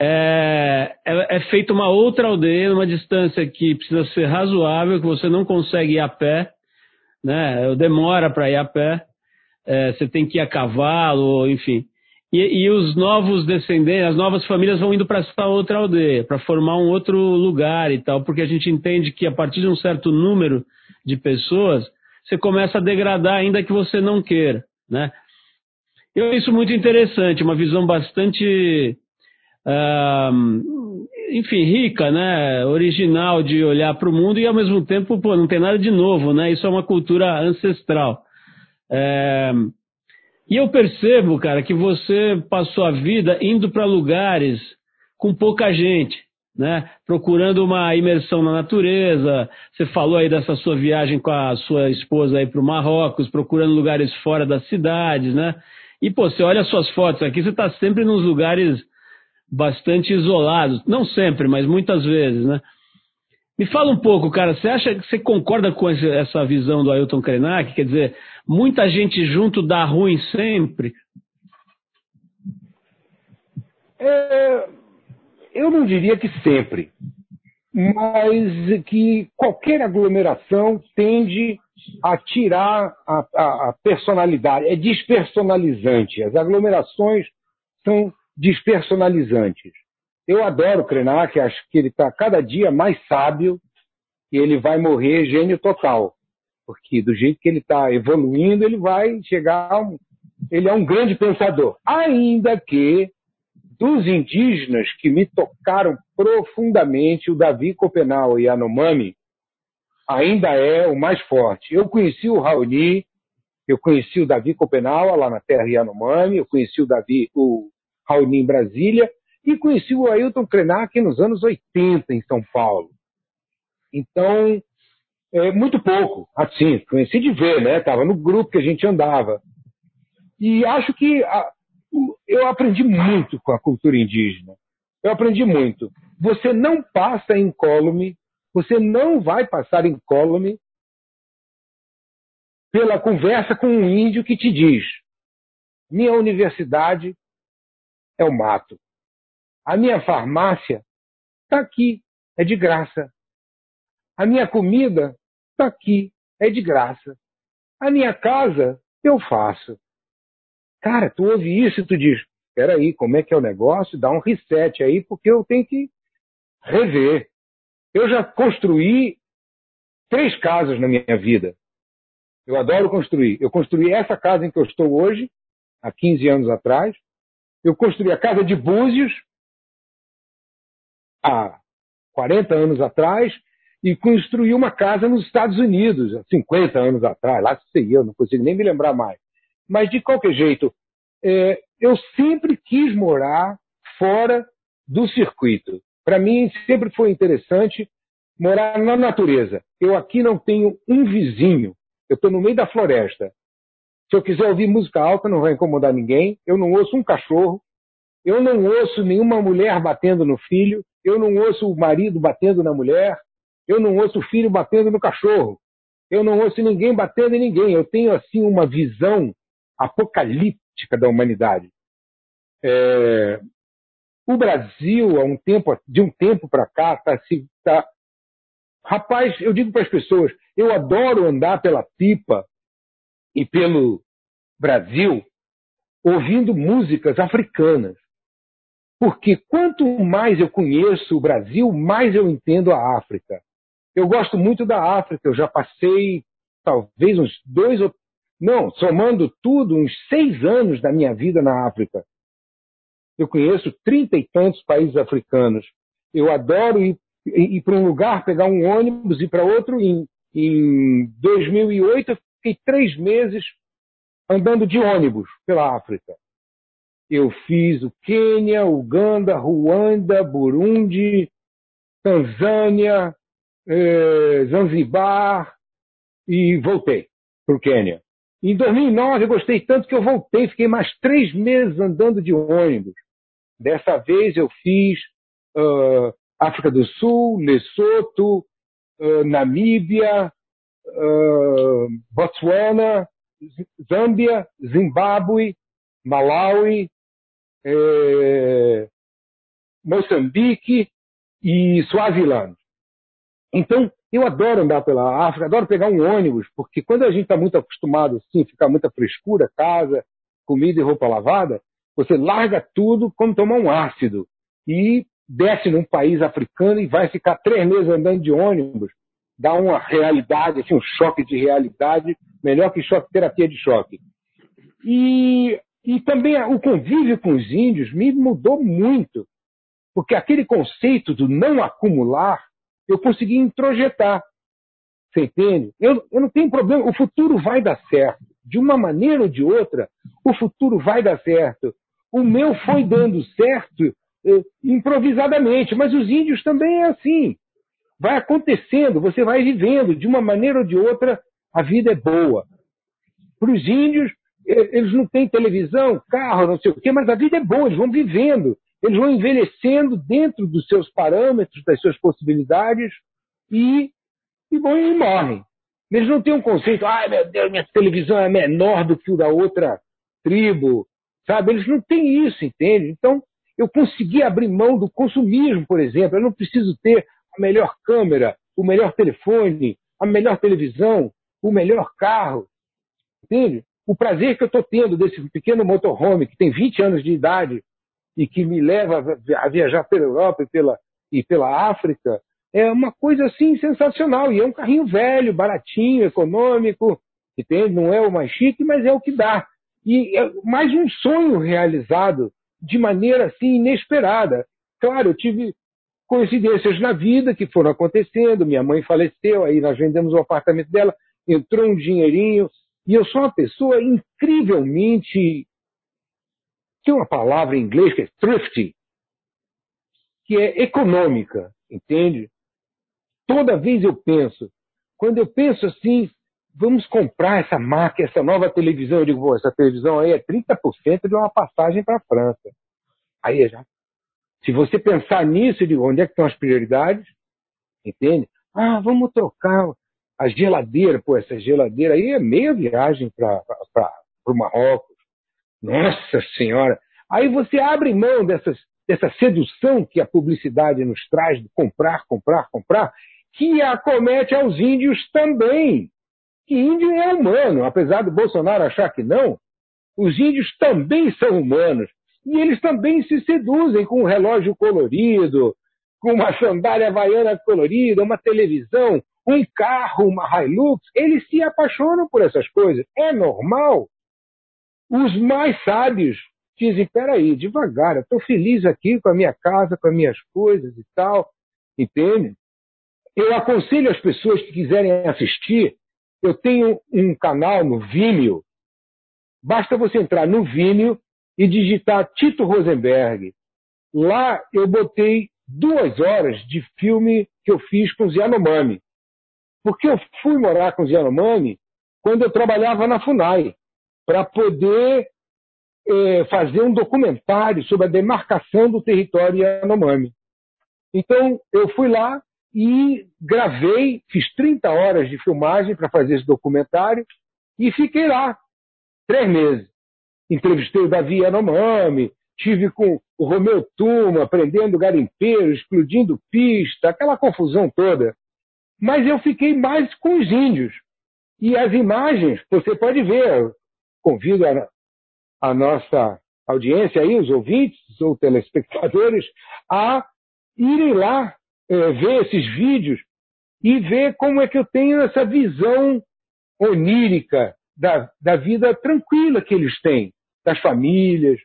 é, é, é feita uma outra aldeia, numa distância que precisa ser razoável, que você não consegue ir a pé, né? demora para ir a pé, é, você tem que ir a cavalo, enfim. E, e, os novos descendentes, as novas famílias vão indo para essa outra aldeia, para formar um outro lugar e tal, porque a gente entende que a partir de um certo número de pessoas, você começa a degradar ainda que você não queira, né? Eu acho isso muito interessante, uma visão bastante, uh, enfim, rica, né? Original de olhar para o mundo e ao mesmo tempo, pô, não tem nada de novo, né? Isso é uma cultura ancestral. É... E eu percebo, cara, que você passou a vida indo para lugares com pouca gente, né? Procurando uma imersão na natureza. Você falou aí dessa sua viagem com a sua esposa aí para o Marrocos, procurando lugares fora das cidades, né? E pô, você olha as suas fotos aqui, você está sempre nos lugares bastante isolados, não sempre, mas muitas vezes, né? Me fala um pouco, cara, você acha que você concorda com essa visão do Ailton Krenak? Quer dizer, muita gente junto dá ruim sempre? É, eu não diria que sempre, mas que qualquer aglomeração tende a tirar a, a, a personalidade, é despersonalizante. As aglomerações são despersonalizantes. Eu adoro Krenak, acho que ele está cada dia mais sábio e ele vai morrer gênio total. Porque do jeito que ele está evoluindo, ele vai chegar a um. Ele é um grande pensador. Ainda que dos indígenas que me tocaram profundamente, o Davi Copenau e Anomami ainda é o mais forte. Eu conheci o Raoni, eu conheci o Davi Copenau lá na terra Yanomami, eu conheci o Davi, o Raoni em Brasília, e conheci o Ailton Krenak nos anos 80 em São Paulo. Então, é, muito pouco, assim, conheci de ver, né? Estava no grupo que a gente andava. E acho que a, eu aprendi muito com a cultura indígena. Eu aprendi muito. Você não passa incólume, você não vai passar incólume pela conversa com um índio que te diz: minha universidade é o mato. A minha farmácia está aqui, é de graça. A minha comida está aqui, é de graça. A minha casa eu faço. Cara, tu ouve isso e tu diz: peraí, como é que é o negócio? Dá um reset aí, porque eu tenho que rever. Eu já construí três casas na minha vida. Eu adoro construir. Eu construí essa casa em que eu estou hoje, há 15 anos atrás. Eu construí a casa de Búzios, há 40 anos atrás e construí uma casa nos Estados Unidos, há 50 anos atrás, lá sei eu, não consigo nem me lembrar mais. Mas, de qualquer jeito, é, eu sempre quis morar fora do circuito. Para mim, sempre foi interessante morar na natureza. Eu aqui não tenho um vizinho, eu estou no meio da floresta. Se eu quiser ouvir música alta, não vai incomodar ninguém. Eu não ouço um cachorro, eu não ouço nenhuma mulher batendo no filho, eu não ouço o marido batendo na mulher, eu não ouço o filho batendo no cachorro, eu não ouço ninguém batendo em ninguém. Eu tenho assim uma visão apocalíptica da humanidade. É... O Brasil, um tempo, de um tempo para cá, está se. Tá... Rapaz, eu digo para as pessoas, eu adoro andar pela pipa e pelo Brasil ouvindo músicas africanas. Porque quanto mais eu conheço o Brasil, mais eu entendo a África. Eu gosto muito da África, eu já passei talvez uns dois ou. Não, somando tudo, uns seis anos da minha vida na África. Eu conheço trinta e tantos países africanos. Eu adoro ir, ir, para um lugar, pegar um ônibus, ir para outro. Em, em 2008, eu fiquei três meses andando de ônibus pela África. Eu fiz o Quênia, Uganda, Ruanda, Burundi, Tanzânia, eh, Zanzibar e voltei para o Quênia. Em 2009 eu gostei tanto que eu voltei, fiquei mais três meses andando de ônibus. Dessa vez eu fiz uh, África do Sul, Lesoto, uh, Namíbia, uh, Botswana, Zâmbia, Zimbábue, Malawi, é, Moçambique e Suaziland. Então, eu adoro andar pela África, adoro pegar um ônibus, porque quando a gente está muito acostumado assim, ficar muita frescura, casa, comida e roupa lavada, você larga tudo como tomar um ácido e desce num país africano e vai ficar três meses andando de ônibus, dá uma realidade, assim, um choque de realidade, melhor que choque terapia de choque. E E também o convívio com os índios me mudou muito, porque aquele conceito do não acumular, eu consegui introjetar. Você entende? Eu, eu não tenho problema, o futuro vai dar certo. De uma maneira ou de outra, o futuro vai dar certo. O meu foi dando certo eh, improvisadamente, mas os índios também é assim. Vai acontecendo, você vai vivendo, de uma maneira ou de outra, a vida é boa. Para os índios, eles não têm televisão, carro, não sei o quê, mas a vida é boa, eles vão vivendo, eles vão envelhecendo dentro dos seus parâmetros, das suas possibilidades e, e vão e morrem. Eles não têm um conceito, ai meu Deus, minha televisão é menor do que o da outra tribo, sabe? Eles não têm isso, entende? Então, eu consegui abrir mão do consumismo, por exemplo. Eu não preciso ter a melhor câmera, o melhor telefone, a melhor televisão, o melhor carro. Entende? O prazer que eu estou tendo desse pequeno motorhome que tem 20 anos de idade e que me leva a viajar pela Europa e pela, e pela África é uma coisa assim sensacional. E é um carrinho velho, baratinho, econômico, entende? Não é o mais chique, mas é o que dá. E é mais um sonho realizado de maneira assim inesperada. Claro, eu tive coincidências na vida que foram acontecendo. Minha mãe faleceu, aí nós vendemos o apartamento dela, entrou um dinheirinho. E eu sou uma pessoa incrivelmente. Tem uma palavra em inglês que é thrifty, que é econômica, entende? Toda vez eu penso, quando eu penso assim, vamos comprar essa máquina, essa nova televisão. Eu digo, essa televisão aí é 30% de uma passagem para a França. Aí já. Se você pensar nisso, eu digo, onde é que estão as prioridades? Entende? Ah, vamos trocar a geladeira. Pô, essa geladeira aí é meia viagem para o Marrocos. Nossa Senhora! Aí você abre mão dessas, dessa sedução que a publicidade nos traz de comprar, comprar, comprar, que acomete aos índios também que índio é humano, apesar do Bolsonaro achar que não, os índios também são humanos. E eles também se seduzem com um relógio colorido, com uma sandália havaiana colorida, uma televisão, um carro, uma Hilux. Eles se apaixonam por essas coisas. É normal. Os mais sábios dizem: peraí, devagar, eu estou feliz aqui com a minha casa, com as minhas coisas e tal. Entende? Eu aconselho as pessoas que quiserem assistir eu tenho um canal no Vimeo. Basta você entrar no Vimeo e digitar Tito Rosenberg. Lá eu botei duas horas de filme que eu fiz com os Yanomami. Porque eu fui morar com os Yanomami quando eu trabalhava na FUNAI, para poder é, fazer um documentário sobre a demarcação do território Yanomami. Então, eu fui lá, e gravei, fiz 30 horas de filmagem para fazer esse documentário e fiquei lá três meses. Entrevistei o Davi Yanomami, tive com o Romeu Tuma, aprendendo garimpeiro, explodindo pista, aquela confusão toda. Mas eu fiquei mais com os índios. E as imagens, você pode ver, convido a, a nossa audiência aí, os ouvintes ou telespectadores, a irem lá é, ver esses vídeos e ver como é que eu tenho essa visão onírica da, da vida tranquila que eles têm, das famílias.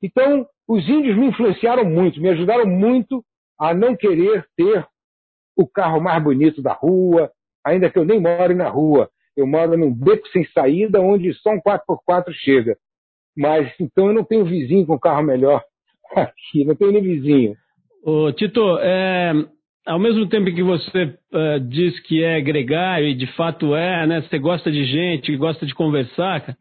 Então, os índios me influenciaram muito, me ajudaram muito a não querer ter o carro mais bonito da rua, ainda que eu nem more na rua. Eu moro num beco sem saída onde só um 4x4 chega. Mas então eu não tenho vizinho com carro melhor aqui, não tenho nem vizinho. Ô, Tito, é, ao mesmo tempo que você uh, diz que é gregário, e de fato é, né? Você gosta de gente, gosta de conversar,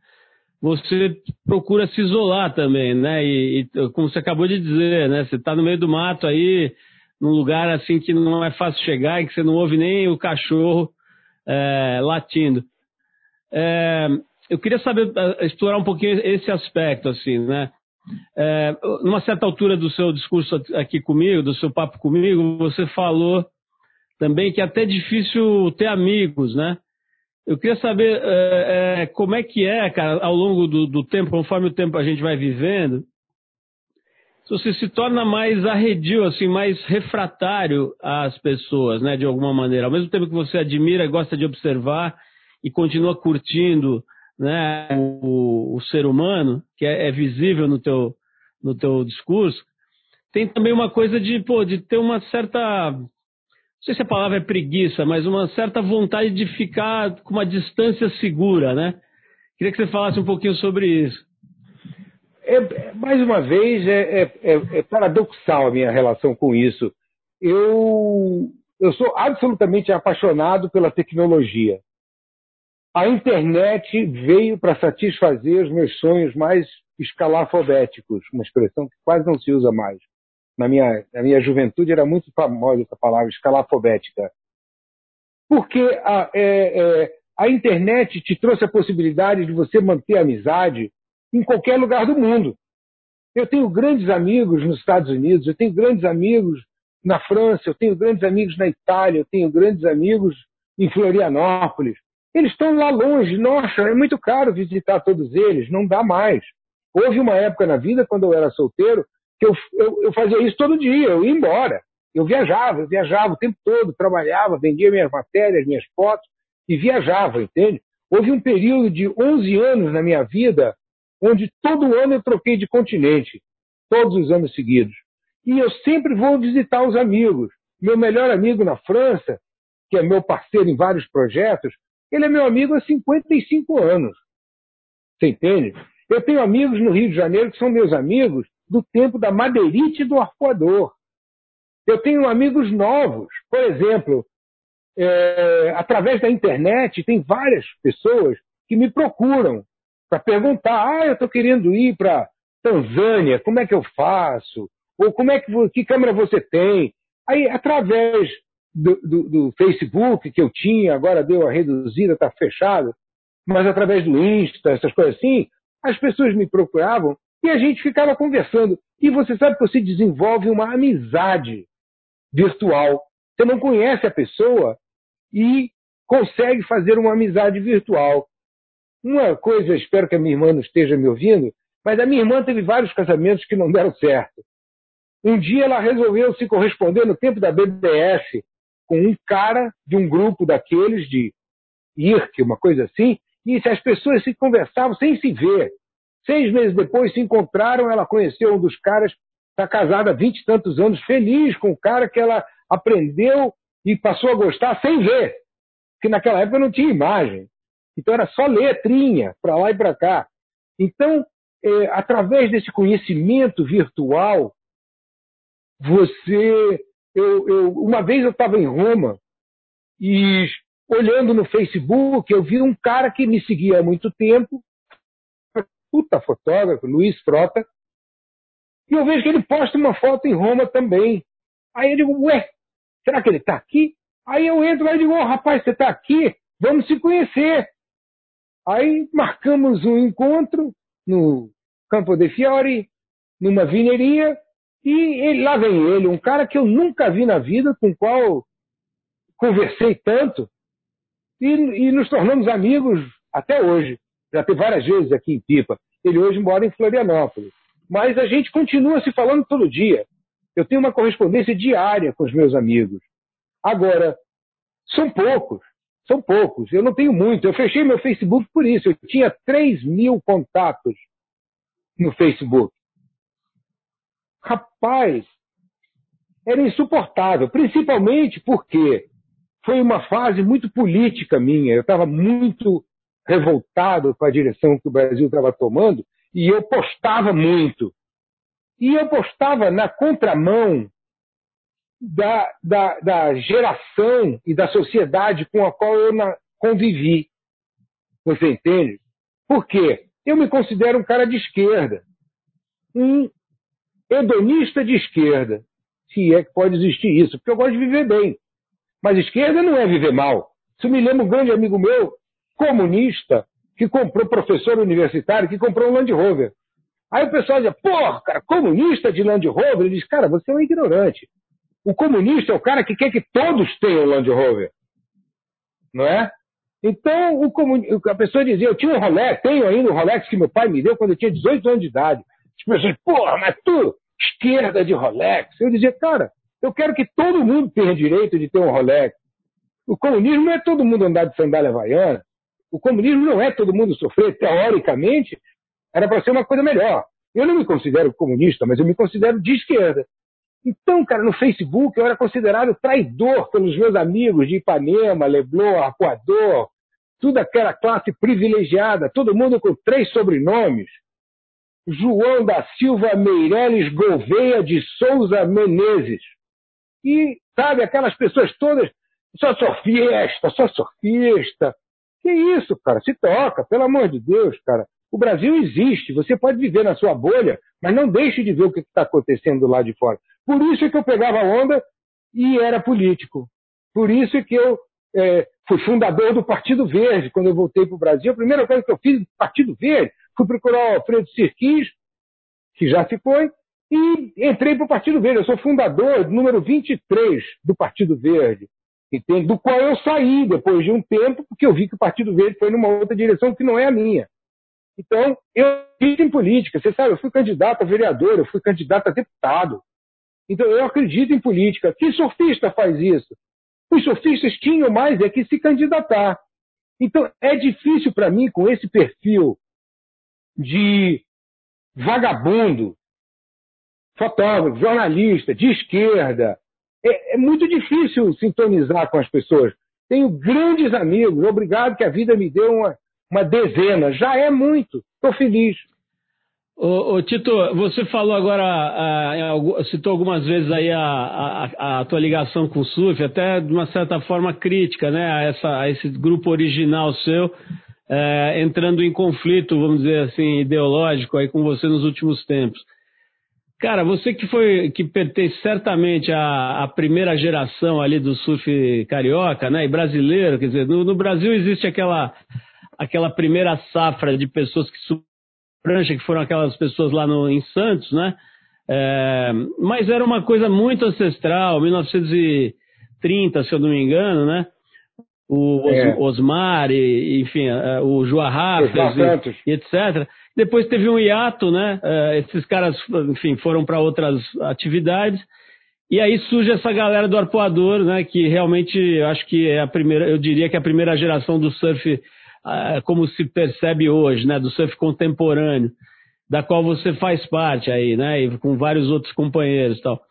você procura se isolar também, né? E, e, como você acabou de dizer, né? Você está no meio do mato aí, num lugar assim que não é fácil chegar e que você não ouve nem o cachorro é, latindo. É, eu queria saber, explorar um pouquinho esse aspecto, assim, né? É, numa certa altura do seu discurso aqui comigo, do seu papo comigo, você falou também que é até difícil ter amigos, né? Eu queria saber é, é, como é que é, cara, ao longo do, do, tempo, conforme o tempo a gente vai vivendo, você se torna mais arredio, assim, mais refratário às pessoas, né, de alguma maneira. Ao mesmo tempo que você admira, gosta de observar e continua curtindo né, o, o ser humano, que é, é, visível no teu, no teu discurso, tem também uma coisa de, pô, de ter uma certa. Não sei se a palavra é preguiça, mas uma certa vontade de ficar com uma distância segura, né? Queria que você falasse um pouquinho sobre isso. É, mais uma vez, é, é, é, é paradoxal a minha relação com isso. Eu, eu sou absolutamente apaixonado pela tecnologia. A internet veio para satisfazer os meus sonhos mais escalafobéticos, uma expressão que quase não se usa mais. Na minha, na minha juventude era muito famosa essa palavra, escalafobética. Porque a, é, é, a internet te trouxe a possibilidade de você manter amizade em qualquer lugar do mundo. Eu tenho grandes amigos nos Estados Unidos, eu tenho grandes amigos na França, eu tenho grandes amigos na Itália, eu tenho grandes amigos em Florianópolis. Eles estão lá longe, nossa, é muito caro visitar todos eles, não dá mais. Houve uma época na vida, quando eu era solteiro, que eu, eu, eu fazia isso todo dia, eu ia embora. Eu viajava, eu viajava o tempo todo, trabalhava, vendia minhas matérias, minhas fotos e viajava, entende? Houve um período de 11 anos na minha vida onde todo ano eu troquei de continente, todos os anos seguidos. E eu sempre vou visitar os amigos. Meu melhor amigo na França, que é meu parceiro em vários projetos, ele é meu amigo há 55 anos. Você entende? Eu tenho amigos no Rio de Janeiro que são meus amigos do tempo da madeirite do arpoador. Eu tenho amigos novos. Por exemplo, é, através da internet, tem várias pessoas que me procuram para perguntar: ah, eu estou querendo ir para Tanzânia, como é que eu faço? Ou como é que, que câmera você tem? Aí, através do, do, do, Facebook que eu tinha, agora deu a reduzida, está fechado, mas através do Insta, essas coisas assim, as pessoas me procuravam e a gente ficava conversando. E você sabe que você desenvolve uma amizade virtual. Você não conhece a pessoa e consegue fazer uma amizade virtual. Uma coisa, espero que a minha irmã não esteja me ouvindo, mas a minha irmã teve vários casamentos que não deram certo. Um dia ela resolveu se corresponder no tempo da BBS com um cara de um grupo daqueles de IRC, uma coisa assim, e as pessoas se conversavam sem se ver. Seis meses depois se encontraram, ela conheceu um dos caras, está casada há vinte e tantos anos, feliz com o cara que ela aprendeu e passou a gostar sem ver, porque naquela época não tinha imagem. Então era só letrinha, para lá e para cá. Então, é, através desse conhecimento virtual, você eu, eu, uma vez eu estava em Roma e olhando no Facebook, eu vi um cara que me seguia há muito tempo, puta fotógrafo, Luiz Frota, e eu vejo que ele posta uma foto em Roma também. Aí eu digo, ué, será que ele está aqui? Aí eu entro lá e digo, oh, rapaz, você está aqui? Vamos se conhecer. Aí marcamos um encontro no Campo de Fiori, numa vineria, e ele, lá vem ele, um cara que eu nunca vi na vida, com o qual conversei tanto, e, e nos tornamos amigos até hoje. Já teve várias vezes aqui em Pipa. Ele hoje mora em Florianópolis. Mas a gente continua se falando todo dia. Eu tenho uma correspondência diária com os meus amigos. Agora, são poucos. São poucos. Eu não tenho muito. Eu fechei meu Facebook por isso. Eu tinha 3 mil contatos no Facebook. Rapaz, era insuportável, principalmente porque foi uma fase muito política minha. Eu estava muito revoltado com a direção que o Brasil estava tomando e eu postava muito. E eu postava na contramão da, da, da geração e da sociedade com a qual eu na, convivi. Você entende? Por quê? Eu me considero um cara de esquerda. Um hedonista de esquerda, se é que pode existir isso, porque eu gosto de viver bem. Mas esquerda não é viver mal. Isso me lembra um grande amigo meu, comunista, que comprou professor universitário, que comprou um Land Rover. Aí o pessoal diz, porra, cara, comunista de Land Rover? Ele diz, cara, você é um ignorante. O comunista é o cara que quer que todos tenham Land Rover. Não é? Então, o a pessoa dizia, eu tinha um Rolex, tenho ainda um Rolex que meu pai me deu quando eu tinha 18 anos de idade. As pessoas, porra, mas tu, esquerda de Rolex. Eu dizia, cara, eu quero que todo mundo tenha direito de ter um Rolex. O comunismo não é todo mundo andar de sandália havaiana. O comunismo não é todo mundo sofrer. Teoricamente, Era para ser uma coisa melhor. Eu não me considero comunista, mas eu me considero de esquerda. Então, cara, no Facebook eu era considerado traidor pelos meus amigos de Ipanema, Leblon, Arpoador, toda aquela classe privilegiada, todo mundo com três sobrenomes. João da Silva Meireles Gouveia de Souza Menezes. E, sabe, aquelas pessoas todas, só surfista, só surfista. Que isso, cara? Se toca, pelo amor de Deus, cara. O Brasil existe, você pode viver na sua bolha, mas não deixe de ver o que está acontecendo lá de fora. Por isso é que eu pegava onda e era político. Por isso é que eu é, fui fundador do Partido Verde quando eu voltei para o Brasil. A primeira coisa que eu fiz no Partido Verde fui procurar o Alfredo Sirquis, que já se foi, e entrei para o Partido Verde. Eu sou fundador número 23 do Partido Verde, entende? do qual eu saí depois de um tempo, porque eu vi que o Partido Verde foi numa outra direção que não é a minha. Então, eu acredito em política. Você sabe, eu fui candidato a vereador, eu fui candidato a deputado. Então, eu acredito em política. Que surfista faz isso? Os surfistas tinham mais é que se candidatar. Então, é difícil para mim, com esse perfil de vagabundo, fotógrafo, jornalista, de esquerda, é, é muito difícil sintonizar com as pessoas. Tenho grandes amigos, obrigado que a vida me deu uma, uma dezena, já é muito, estou feliz. Ô, ô, Tito, você falou agora, a, citou algumas vezes aí a, a, a, tua ligação com o surf, até de uma certa forma crítica, né, a, essa, a esse grupo original seu, é, entrando em conflito, vamos dizer assim, ideológico aí com você nos últimos tempos. Cara, você que foi, que pertence certamente à, à primeira geração ali do surf carioca, né, e brasileiro, quer dizer, no, no Brasil existe aquela, aquela primeira safra de pessoas que prancha, que foram aquelas pessoas lá no, em Santos, né? É, mas era uma coisa muito ancestral, 1930, se eu não me engano, né? O é. Osmar, e, enfim, é, o Joa Raffles, etc. Depois teve um hiato, né? É, esses caras, enfim, foram para outras atividades. E aí surge essa galera do arpoador, né? Que realmente acho que é a primeira, eu diria que é a primeira geração do surf como se percebe hoje, né, do surf contemporâneo, da qual você faz parte aí, né, e com vários outros companheiros tal.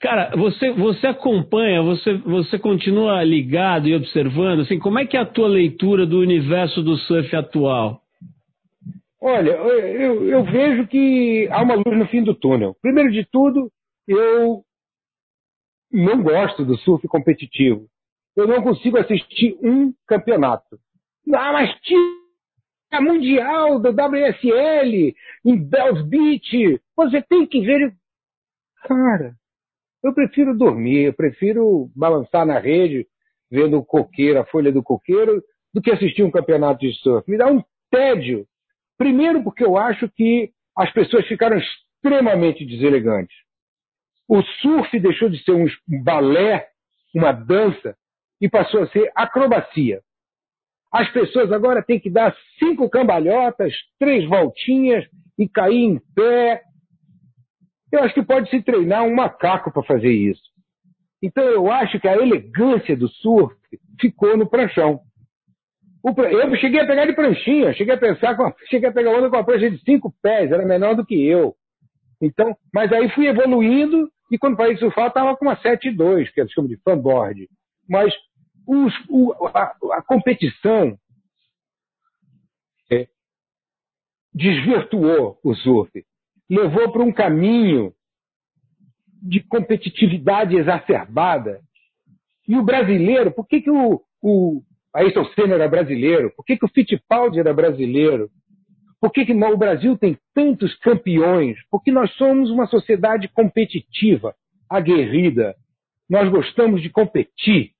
Cara, você, você acompanha, você, você continua ligado e observando, assim, como é que é a tua leitura do universo do surf atual? Olha, eu, eu vejo que há uma luz no fim do túnel. Primeiro de tudo, eu não gosto do surf competitivo. Eu não consigo assistir um campeonato. Ah, mas tinha mundial do WSL em Bells Beach. Você tem que ver. Cara, eu prefiro dormir, eu prefiro balançar na rede, vendo o coqueiro, a folha do coqueiro, do que assistir um campeonato de surf. Me dá um tédio. Primeiro, porque eu acho que as pessoas ficaram extremamente deselegantes. O surf deixou de ser um balé, uma dança, e passou a ser acrobacia. As pessoas agora têm que dar cinco cambalhotas, três voltinhas e cair em pé. Eu acho que pode se treinar um macaco para fazer isso. Então eu acho que a elegância do surf ficou no pranchão. Eu cheguei a pegar de pranchinha, cheguei a pensar, com, cheguei a pegar onda com uma prancha de cinco pés, era menor do que eu. Então, mas aí fui evoluindo e quando parei de surfar estava com uma 7.2, que eles chamam de fanboard. Mas os, o, a, a, competição é, desvirtuou o surf, levou para um caminho de competitividade exacerbada. E o brasileiro, por que, que o, o Ayrton Senna era brasileiro? Por que, que o Fittipaldi era brasileiro? Por que, que o Brasil tem tantos campeões? Porque nós somos uma sociedade competitiva, aguerrida. Nós gostamos de competir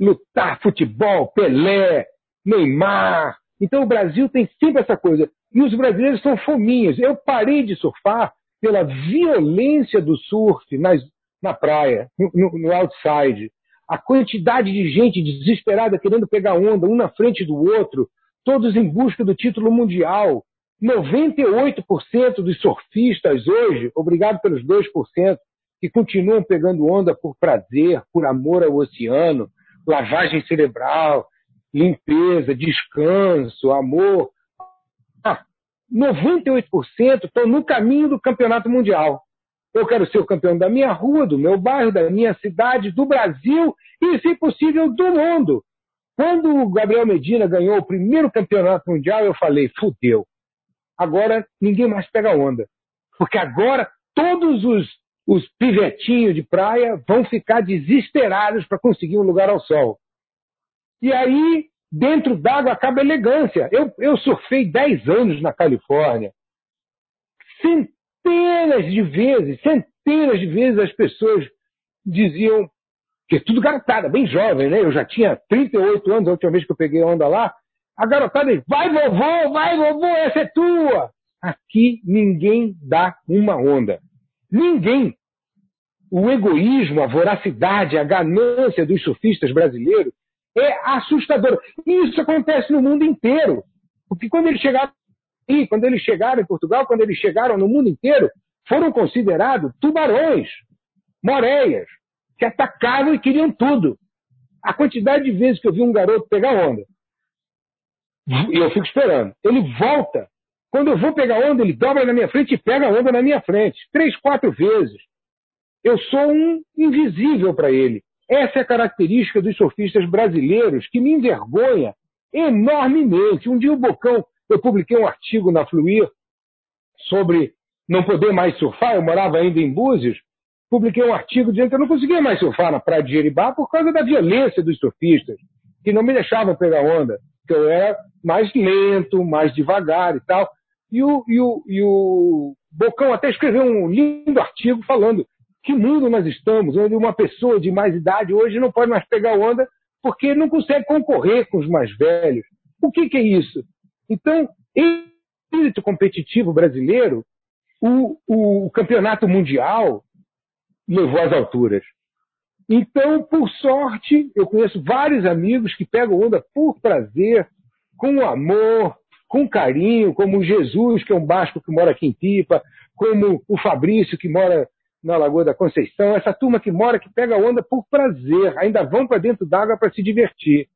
lutar futebol, Pelé, Neymar. Então o Brasil tem sempre essa coisa. E os brasileiros são fominhos. Eu parei de surfar pela violência do surf nas, na praia, no, no outside. A quantidade de gente desesperada querendo pegar onda, um na frente do outro, todos em busca do título mundial. 98% dos surfistas hoje, obrigado pelos 2%, que continuam pegando onda por prazer, por amor ao oceano, lavagem cerebral, limpeza, descanso, amor. Ah, 98% estão no caminho do campeonato mundial. Eu quero ser o campeão da minha rua, do meu bairro, da minha cidade, do Brasil e, se possível, do mundo. Quando o Gabriel Medina ganhou o primeiro campeonato mundial, eu falei: fudeu. Agora ninguém mais pega onda. Porque agora todos os, os pivetinhos de praia vão ficar desesperados para conseguir um lugar ao sol. E aí, dentro d'água, acaba a elegância. Eu, eu surfei 10 anos na Califórnia. Centenas de vezes, centenas de vezes as pessoas diziam, que é tudo garotada, bem jovem, né? Eu já tinha 38 anos a última vez que eu peguei onda lá. A garotada diz, vai vovô, vai vovô, essa é tua. Aqui ninguém dá uma onda. Ninguém. O egoísmo, a voracidade, a ganância dos surfistas brasileiros é assustador. E isso acontece no mundo inteiro. Porque quando eles chegaram aqui, quando eles chegaram em Portugal, quando eles chegaram no mundo inteiro, foram considerados tubarões, moreias, que atacavam e queriam tudo. A quantidade de vezes que eu vi um garoto pegar onda, e eu fico esperando. Ele volta. Quando eu vou pegar onda, ele dobra na minha frente e pega a onda na minha frente. Três, quatro vezes. Eu sou um invisível para ele. Essa é a característica dos surfistas brasileiros que me envergonha enormemente. Um dia o Bocão, eu publiquei um artigo na Fluir sobre não poder mais surfar, eu morava ainda em Búzios, publiquei um artigo dizendo que eu não conseguia mais surfar na praia de Jeribá por causa da violência dos surfistas, que não me deixavam pegar onda, que eu era mais lento, mais devagar e tal. E o, e o, e o Bocão até escreveu um lindo artigo falando que mundo nós estamos, onde uma pessoa de mais idade hoje não pode mais pegar onda porque não consegue concorrer com os mais velhos. O que, que é isso? Então, espírito competitivo brasileiro, o, o, o campeonato mundial levou às alturas. Então, por sorte, eu conheço vários amigos que pegam onda por prazer, com amor, com carinho, como o Jesus, que é um basco que mora aqui em Pipa, como o Fabrício, que mora na Lagoa da Conceição, essa turma que mora, que pega onda por prazer, ainda vão para dentro d'água para se divertir,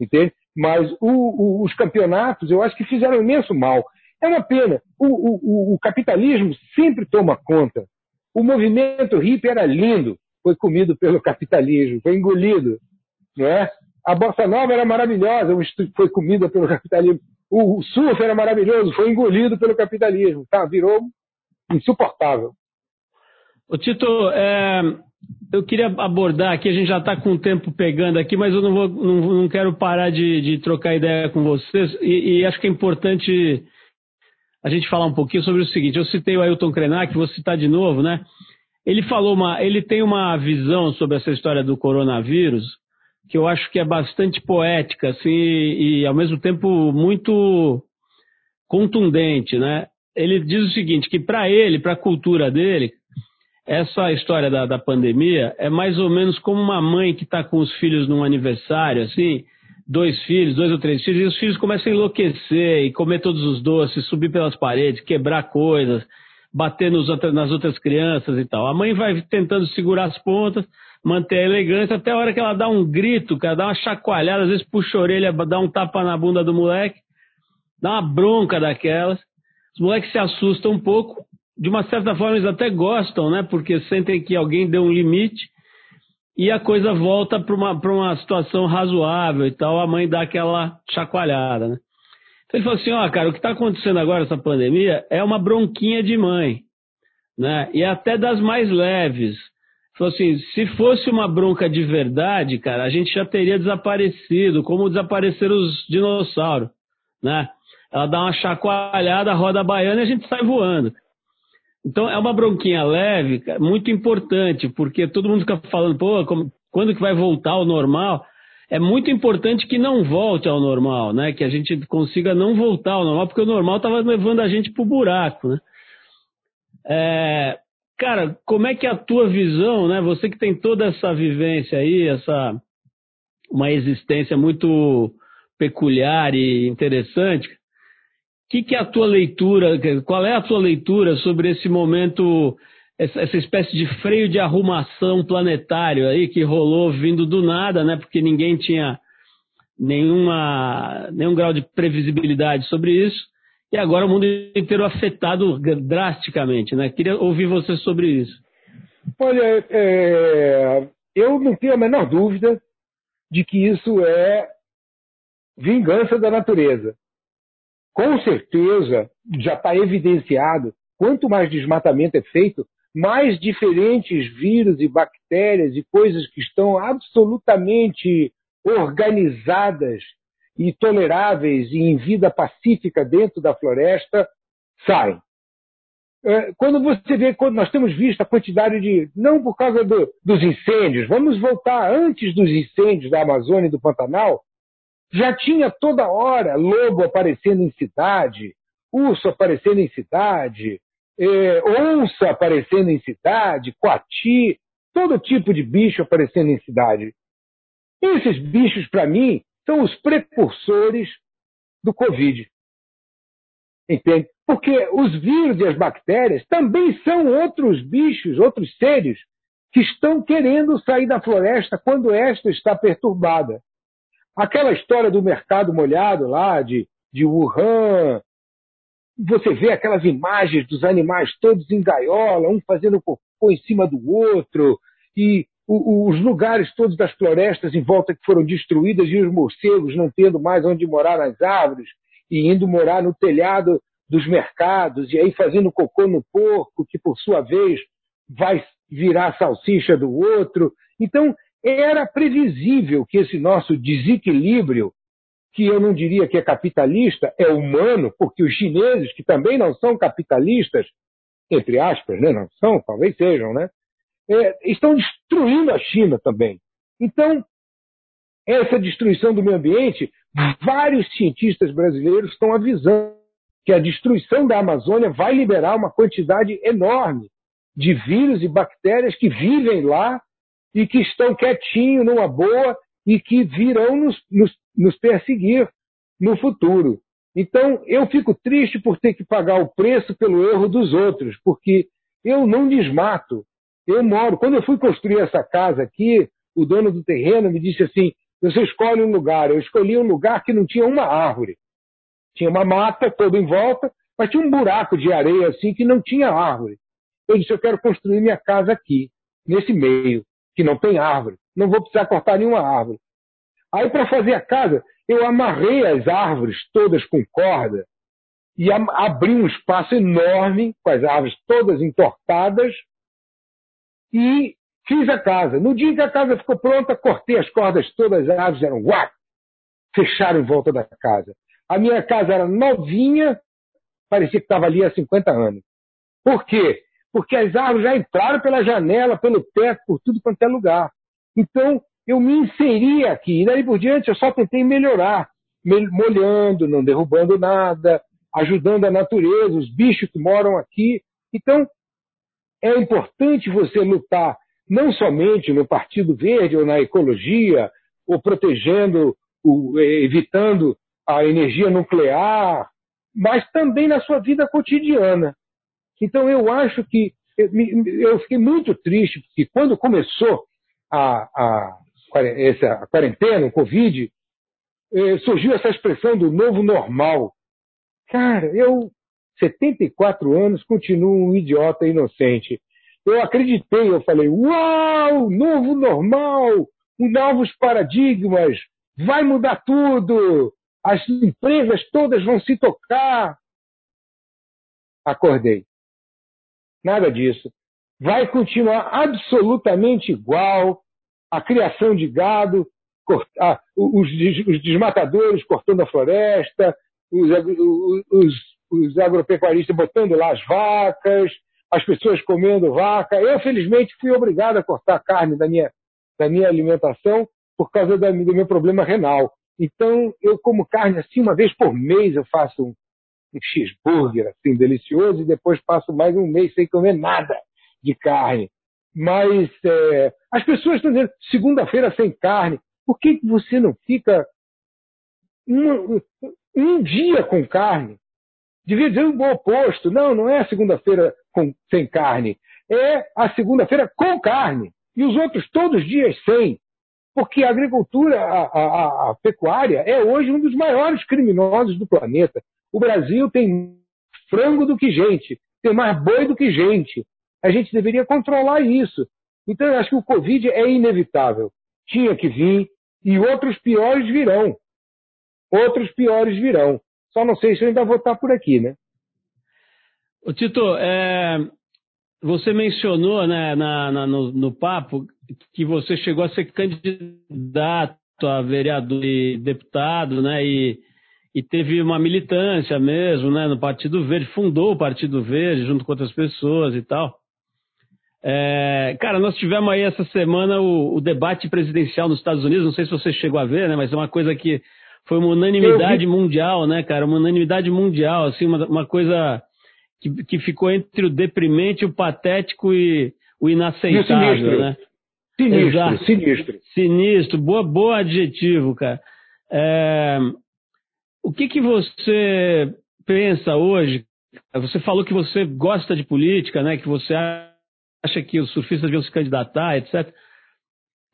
entende? Mas o, o, os campeonatos, eu acho que fizeram imenso mal. É uma pena. O, o capitalismo sempre toma conta. O movimento hippie era lindo, foi comido pelo capitalismo, foi engolido, não é? A bossa nova era maravilhosa, foi comida pelo capitalismo. O surf era maravilhoso, foi engolido pelo capitalismo, tá? Virou insuportável. Ô Tito, é, eu queria abordar aqui, a gente já está com o tempo pegando aqui, mas eu não, vou, não, não quero parar de, de, trocar ideia com vocês, e, e, acho que é importante a gente falar um pouquinho sobre o seguinte, eu citei o Ailton Krenak, vou citar de novo, né? Ele falou uma, ele tem uma visão sobre essa história do coronavírus que eu acho que é bastante poética, assim, e ao mesmo tempo muito contundente, né? Ele diz o seguinte, que para ele, para a cultura dele, essa história da, da pandemia é mais ou menos como uma mãe que está com os filhos num aniversário, assim, dois filhos, dois ou três filhos, e os filhos começam a enlouquecer e comer todos os doces, subir pelas paredes, quebrar coisas, bater nos, nas outras crianças e tal. A mãe vai tentando segurar as pontas, manter a elegância, até a hora que ela dá um grito, cara, dá uma chacoalhada, às vezes puxa a orelha, dá um tapa na bunda do moleque, dá uma bronca daquelas. Os moleques se assustam um pouco, de uma certa forma eles até gostam, né? Porque sentem que alguém deu um limite e a coisa volta para uma, uma situação razoável e tal, a mãe dá aquela chacoalhada, né? Então ele falou assim, ó, oh, cara, o que está acontecendo agora, essa pandemia, é uma bronquinha de mãe, né? E até das mais leves. Falou assim, se fosse uma bronca de verdade, cara, a gente já teria desaparecido, como desapareceram os dinossauros, né? Ela dá uma chacoalhada, roda a baiana e a gente sai voando. Então é uma bronquinha leve, muito importante, porque todo mundo fica falando, pô, como, quando que vai voltar ao normal? É muito importante que não volte ao normal, né? Que a gente consiga não voltar ao normal, porque o normal estava levando a gente para o buraco, né? É, cara, como é que é a tua visão, né? Você que tem toda essa vivência aí, essa uma existência muito peculiar e interessante, que, que é a tua leitura, qual é a tua leitura sobre esse momento, essa, espécie de freio de arrumação planetário aí que rolou vindo do nada, né? Porque ninguém tinha nenhuma, nenhum grau de previsibilidade sobre isso. e agora o mundo inteiro afetado drasticamente, né? Queria ouvir você sobre isso. Olha, é, eu não tenho a menor dúvida de que isso é vingança da natureza. Com certeza, já está evidenciado, quanto mais desmatamento é feito, mais diferentes vírus e bactérias e coisas que estão absolutamente organizadas e toleráveis e em vida pacífica dentro da floresta saem. É, quando você vê, quando nós temos visto a quantidade de. Não por causa do, dos incêndios, vamos voltar antes dos incêndios da Amazônia e do Pantanal, já tinha toda hora lobo aparecendo em cidade, urso aparecendo em cidade, é, onça aparecendo em cidade, coati, todo tipo de bicho aparecendo em cidade. Esses bichos, para mim, são os precursores do Covid. Entende? Porque os vírus e as bactérias também são outros bichos, outros seres que estão querendo sair da floresta quando esta está perturbada. Aquela história do mercado molhado lá, de, de Wuhan, você vê aquelas imagens dos animais todos em gaiola, um fazendo cocô em cima do outro, e o, os lugares todos das florestas em volta que foram destruídas e os morcegos não tendo mais onde morar nas árvores e indo morar no telhado dos mercados e aí fazendo cocô no porco, que por sua vez vai virar salsicha do outro. Então, era previsível que esse nosso desequilíbrio que eu não diria que é capitalista, é humano, porque os chineses, que também não são capitalistas, entre aspas, né, não são, talvez sejam, né, é, estão destruindo a China também. Então, essa destruição do meio ambiente, vários cientistas brasileiros estão avisando que a destruição da Amazônia vai liberar uma quantidade enorme de vírus e bactérias que vivem lá e que estão quietinhos, numa boa, e que virão nos, nos, nos perseguir no futuro. Então, eu fico triste por ter que pagar o preço pelo erro dos outros, porque eu não desmato. Eu moro. Quando eu fui construir essa casa aqui, o dono do terreno me disse assim: você escolhe um lugar. Eu escolhi um lugar que não tinha uma árvore. Tinha uma mata toda em volta, mas tinha um buraco de areia assim que não tinha árvore. Eu disse: eu quero construir minha casa aqui, nesse meio, que não tem árvore não vou precisar cortar nenhuma árvore. Aí, para fazer a casa, eu amarrei as árvores todas com corda e abri um espaço enorme, com as árvores todas entortadas, e fiz a casa. No dia que a casa ficou pronta, cortei as cordas todas, as árvores eram uá, fecharam em volta da casa. A minha casa era novinha, parecia que estava ali há 50 anos. Por quê? Porque as árvores já entraram pela janela, pelo teto, por tudo quanto é lugar. Então, eu me inseri aqui. E daí por diante, eu só tentei melhorar, molhando, não derrubando nada, ajudando a natureza, os bichos que moram aqui. Então, é importante você lutar não somente no Partido Verde ou na ecologia, ou protegendo, evitando a energia nuclear, mas também na sua vida cotidiana. Então, eu acho que eu fiquei muito triste, porque quando começou a, a, essa quarentena, o Covid, eh, surgiu essa expressão do novo normal. Cara, eu, 74 anos, continuo um idiota inocente. Eu acreditei, eu falei, uau, novo normal, novos paradigmas, vai mudar tudo, as empresas todas vão se tocar. Acordei. Nada disso vai continuar absolutamente igual a criação de gado, os, desmatadores cortando a floresta, os, agropecuaristas botando lá as vacas, as pessoas comendo vaca. Eu, felizmente, fui obrigado a cortar carne da minha, da minha alimentação por causa do meu problema renal. Então, eu como carne assim, uma vez por mês eu faço um, um cheeseburger assim, delicioso e depois passo mais um mês sem comer nada de carne. Mas é, as pessoas estão dizendo segunda-feira sem carne. Por que você não fica um, um dia com carne? Devia dizer o oposto. Não, não é segunda-feira sem carne. É a segunda-feira com carne. E os outros todos os dias sem. Porque a agricultura, a, a, a, pecuária, é hoje um dos maiores criminosos do planeta. O Brasil tem frango do que gente, tem mais boi do que gente. A gente deveria controlar isso. Então, eu acho que o Covid é inevitável. Tinha que vir e outros piores virão. Outros piores virão. Só não sei se eu ainda vou estar por aqui, né? O Tito, é, você mencionou né, na, na, no, no, papo que você chegou a ser candidato a vereador e deputado, né? E, e teve uma militância mesmo, né? No Partido Verde, fundou o Partido Verde junto com outras pessoas e tal. É, cara, nós tivemos aí essa semana o, o, debate presidencial nos Estados Unidos, não sei se você chegou a ver, né? Mas é uma coisa que foi uma unanimidade mundial, né, cara? Uma unanimidade mundial, assim, uma, uma coisa que, que ficou entre o deprimente, o patético e o inaceitável, né? Sinistro, Exato. sinistro. Sinistro, boa, boa adjetivo, cara. É, o que, que você pensa hoje? Você falou que você gosta de política, né? Que você acha que os surfistas deviam se candidatar, etc.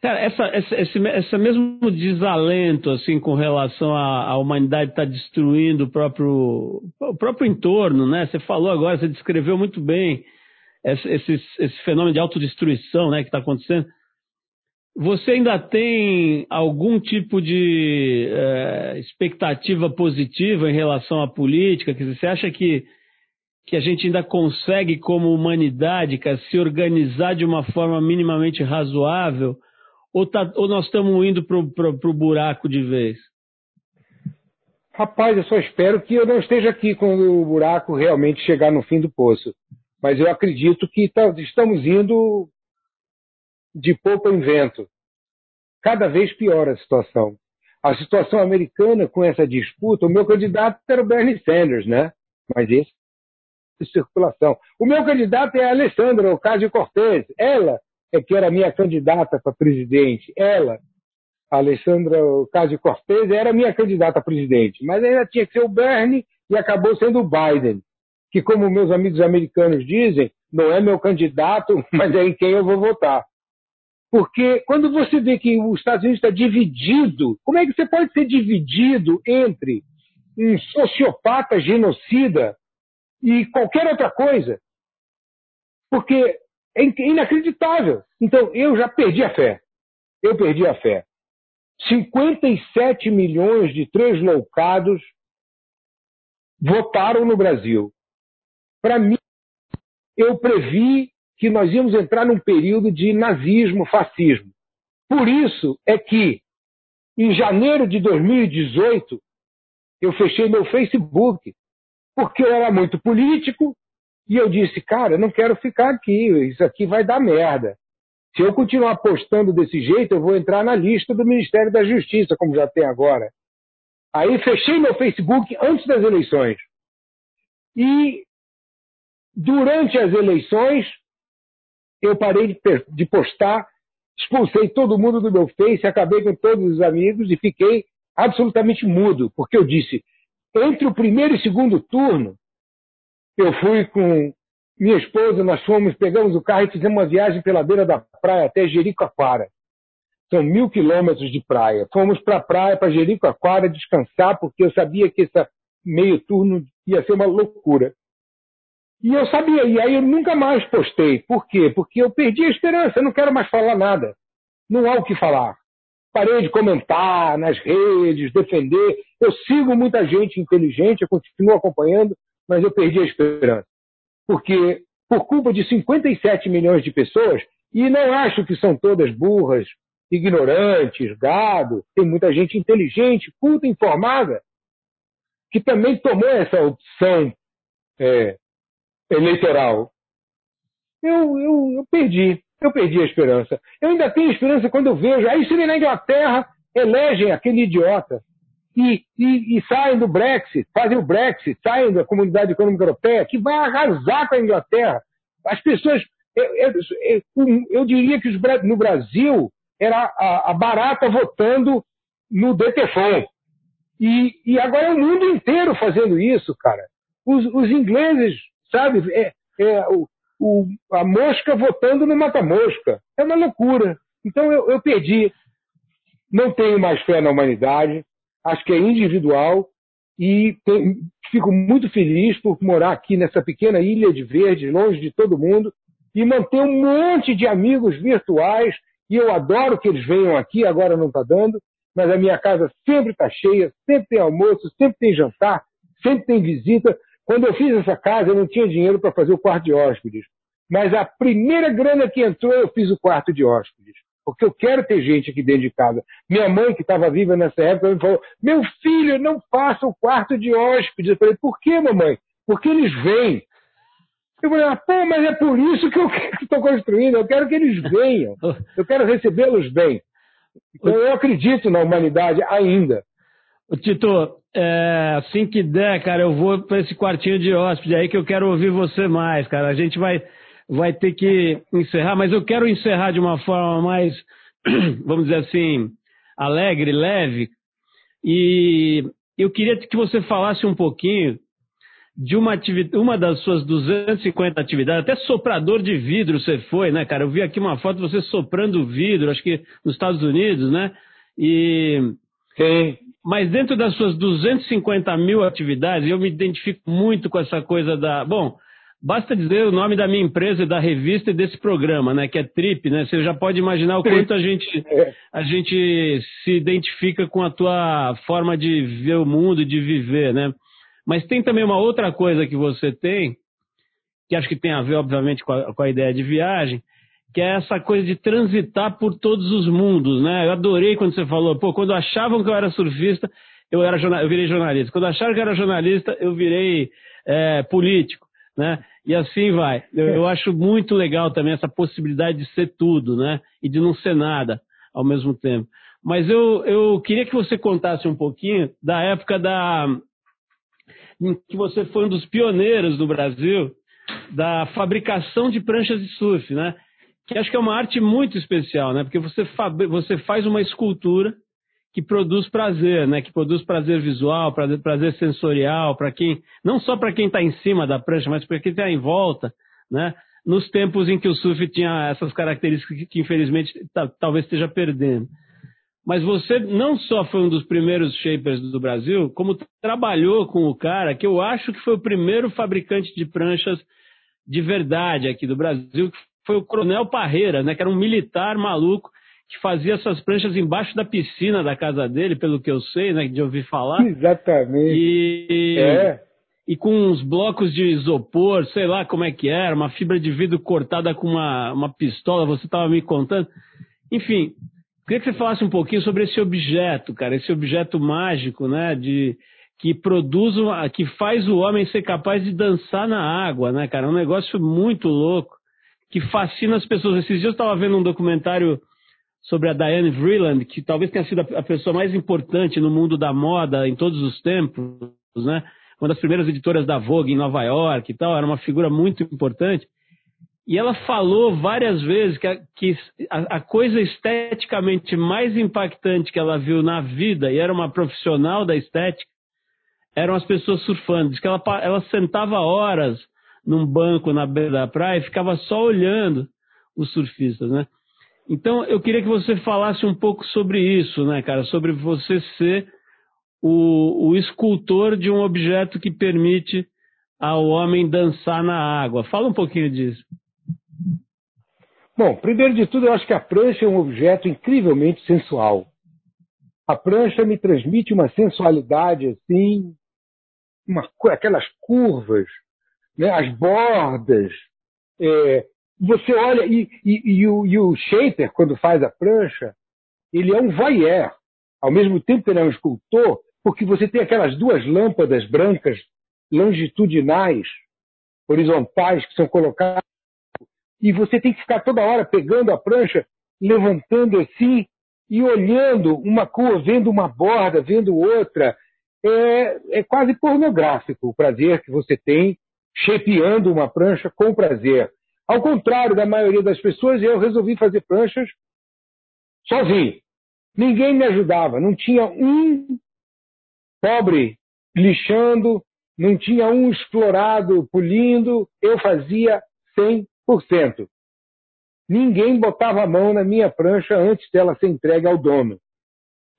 Cara, essa, essa, esse, esse mesmo desalento assim com relação à, humanidade estar tá destruindo o próprio, o próprio entorno, né? Você falou agora, você descreveu muito bem esse, esse, esse fenômeno de autodestruição né, que está acontecendo. Você ainda tem algum tipo de é, expectativa positiva em relação à política? Quer dizer, você acha que, que a gente ainda consegue, como humanidade, cara, se organizar de uma forma minimamente razoável? Ou, tá, ou nós estamos indo para o buraco de vez? Rapaz, eu só espero que eu não esteja aqui quando o buraco realmente chegar no fim do poço. Mas eu acredito que estamos indo de pouco em vento. Cada vez pior a situação. A situação americana com essa disputa, o meu candidato era o Bernie Sanders, né? Mas esse de circulação. O meu candidato é a Alessandra Ocasio-Cortez. Ela é que era minha candidata para presidente. Ela, a Alessandra Ocasio-Cortez, era minha candidata a presidente. Mas ainda tinha que ser o Bernie e acabou sendo o Biden, que, como meus amigos americanos dizem, não é meu candidato, mas é em quem eu vou votar. Porque quando você vê que os Estados Unidos está dividido, como é que você pode ser dividido entre um sociopata genocida e qualquer outra coisa? Porque é inacreditável. Então, eu já perdi a fé. Eu perdi a fé. 57 milhões de translocados votaram no Brasil. Para mim, eu previ que nós íamos entrar num período de nazismo, fascismo. Por isso é que, em janeiro de 2018, eu fechei meu Facebook, porque eu era muito político, e eu disse, cara, eu não quero ficar aqui, isso aqui vai dar merda. Se eu continuar postando desse jeito, eu vou entrar na lista do Ministério da Justiça, como já tem agora. Aí fechei meu Facebook antes das eleições. E durante as eleições, eu parei de postar, expulsei todo mundo do meu Face, acabei com todos os amigos e fiquei absolutamente mudo, porque eu disse, entre o primeiro e segundo turno, eu fui com minha esposa, nós fomos, pegamos o carro e fizemos uma viagem pela beira da praia até Jericoacoara. São mil quilômetros de praia. Fomos para a praia, para Jericoacoara, descansar, porque eu sabia que esse meio turno ia ser uma loucura. E eu sabia, e aí eu nunca mais postei. Por quê? Porque eu perdi a esperança, eu não quero mais falar nada. Não há o que falar. Parei de comentar nas redes, defender. Eu sigo muita gente inteligente, eu continuo acompanhando, mas eu perdi a esperança. Porque, por culpa de 57 milhões de pessoas, e não acho que são todas burras, ignorantes, gado, tem muita gente inteligente, culta, informada, que também tomou essa opção é, eleitoral. Eu, eu, eu perdi, eu perdi a esperança. Eu ainda tenho esperança quando eu vejo, aí se na Inglaterra elegem aquele idiota e, e, e, saem do Brexit, fazem o Brexit, saem da Comunidade Econômica Europeia, que vai arrasar com a Inglaterra. As pessoas, eu, eu, eu diria que os, no Brasil era a, a, barata votando no DTFON. E, e, agora é o mundo inteiro fazendo isso, cara. Os, os ingleses, sabe, é, é o, o, a mosca votando no mata-mosca. É uma loucura. Então eu, eu perdi. Não tenho mais fé na humanidade acho que é individual e tem, fico muito feliz por morar aqui nessa pequena ilha de verde, longe de todo mundo, e manter um monte de amigos virtuais. E eu adoro que eles venham aqui, agora não está dando, mas a minha casa sempre está cheia, sempre tem almoço, sempre tem jantar, sempre tem visita. Quando eu fiz essa casa, eu não tinha dinheiro para fazer o quarto de hóspedes. Mas a primeira grana que entrou, eu fiz o quarto de hóspedes. Porque eu quero ter gente aqui dentro de casa. Minha mãe, que estava viva nessa época, me falou: Meu filho, não faça o quarto de hóspedes. Eu falei: Por que, mamãe? Porque eles vêm. Eu falei: ah, Pô, mas é por isso que eu estou construindo. Eu quero que eles venham. Eu quero recebê-los bem. Então, eu acredito na humanidade ainda. Tito, é, assim que der, cara, eu vou para esse quartinho de hóspede aí que eu quero ouvir você mais, cara. A gente vai, vai ter que encerrar, mas eu quero encerrar de uma forma mais, vamos dizer assim, alegre, leve. E eu queria que você falasse um pouquinho de uma, uma das suas 250 atividades, até soprador de vidro você foi, né, cara? Eu vi aqui uma foto de você soprando vidro, acho que nos Estados Unidos, né? E. Sim. Mas dentro das suas 250 mil atividades, eu me identifico muito com essa coisa da. Bom, basta dizer o nome da minha empresa, da revista e desse programa, né? Que é Trip, né? Você já pode imaginar o quanto a gente, é. a gente se identifica com a tua forma de ver o mundo, de viver, né? Mas tem também uma outra coisa que você tem, que acho que tem a ver, obviamente, com a, com a ideia de viagem, que é essa coisa de transitar por todos os mundos, né? Eu adorei quando você falou, pô, quando achavam que eu era surfista, eu, era, eu virei jornalista. Quando acharam que eu era jornalista, eu virei é, político, né? E assim vai. Eu, eu, acho muito legal também essa possibilidade de ser tudo, né? E de não ser nada ao mesmo tempo. Mas eu, eu queria que você contasse um pouquinho da época da em que você foi um dos pioneiros do Brasil da fabricação de pranchas de surf, né? Que acho que é uma arte muito especial, né? Porque você, você faz uma escultura que produz prazer, né? Que produz prazer visual, prazer, prazer sensorial, para quem não só para quem está em cima da prancha, mas para quem está em volta, né? Nos tempos em que o surf tinha essas características que, que infelizmente talvez esteja perdendo. Mas você não só foi um dos primeiros shapers do Brasil, como trabalhou com o cara que eu acho que foi o primeiro fabricante de pranchas de verdade aqui do Brasil, que foi o Coronel Parreira, né, que era um militar maluco que fazia essas pranchas embaixo da piscina da casa dele, pelo que eu sei, né, de ouvir falar. Exatamente. E, é. e com uns blocos de isopor, sei lá como é que era, uma fibra de vidro cortada com uma, uma pistola, você estava me contando. Enfim, queria que você falasse um pouquinho sobre esse objeto, cara, esse objeto mágico, né, de que produz, uma, que faz o homem ser capaz de dançar na água, né, cara? É um negócio muito louco que fascina as pessoas. Esses dias eu estava vendo um documentário sobre a Diane Vreeland, que talvez tenha sido a pessoa mais importante no mundo da moda em todos os tempos, né? Uma das primeiras editoras da Vogue em Nova York e tal, era uma figura muito importante. E ela falou várias vezes que, a, que a, a coisa esteticamente mais impactante que ela viu na vida, e era uma profissional da estética, eram as pessoas surfando. Diz que ela, ela sentava horas num banco na beira da praia e ficava só olhando os surfistas, né? Então, eu queria que você falasse um pouco sobre isso, né, cara? Sobre você ser o, o escultor de um objeto que permite ao homem dançar na água. Fala um pouquinho disso. Bom, primeiro de tudo, eu acho que a prancha é um objeto incrivelmente sensual. A prancha me transmite uma sensualidade assim, uma, aquelas curvas, né, as bordas. É, você olha, e, e, e, o, e, o, shaper, quando faz a prancha, ele é um voyeur. Ao mesmo tempo que ele é um escultor, porque você tem aquelas duas lâmpadas brancas longitudinais, horizontais, que são colocadas, e você tem que ficar toda hora pegando a prancha, levantando assim, e olhando uma cor, vendo uma borda, vendo outra. É, é quase pornográfico o prazer que você tem shapeando uma prancha com prazer. Ao contrário da maioria das pessoas, eu resolvi fazer pranchas sozinho. Ninguém me ajudava, não tinha um pobre lixando, não tinha um explorado polindo, eu fazia 100%. Ninguém botava a mão na minha prancha antes dela ser entregue ao dono.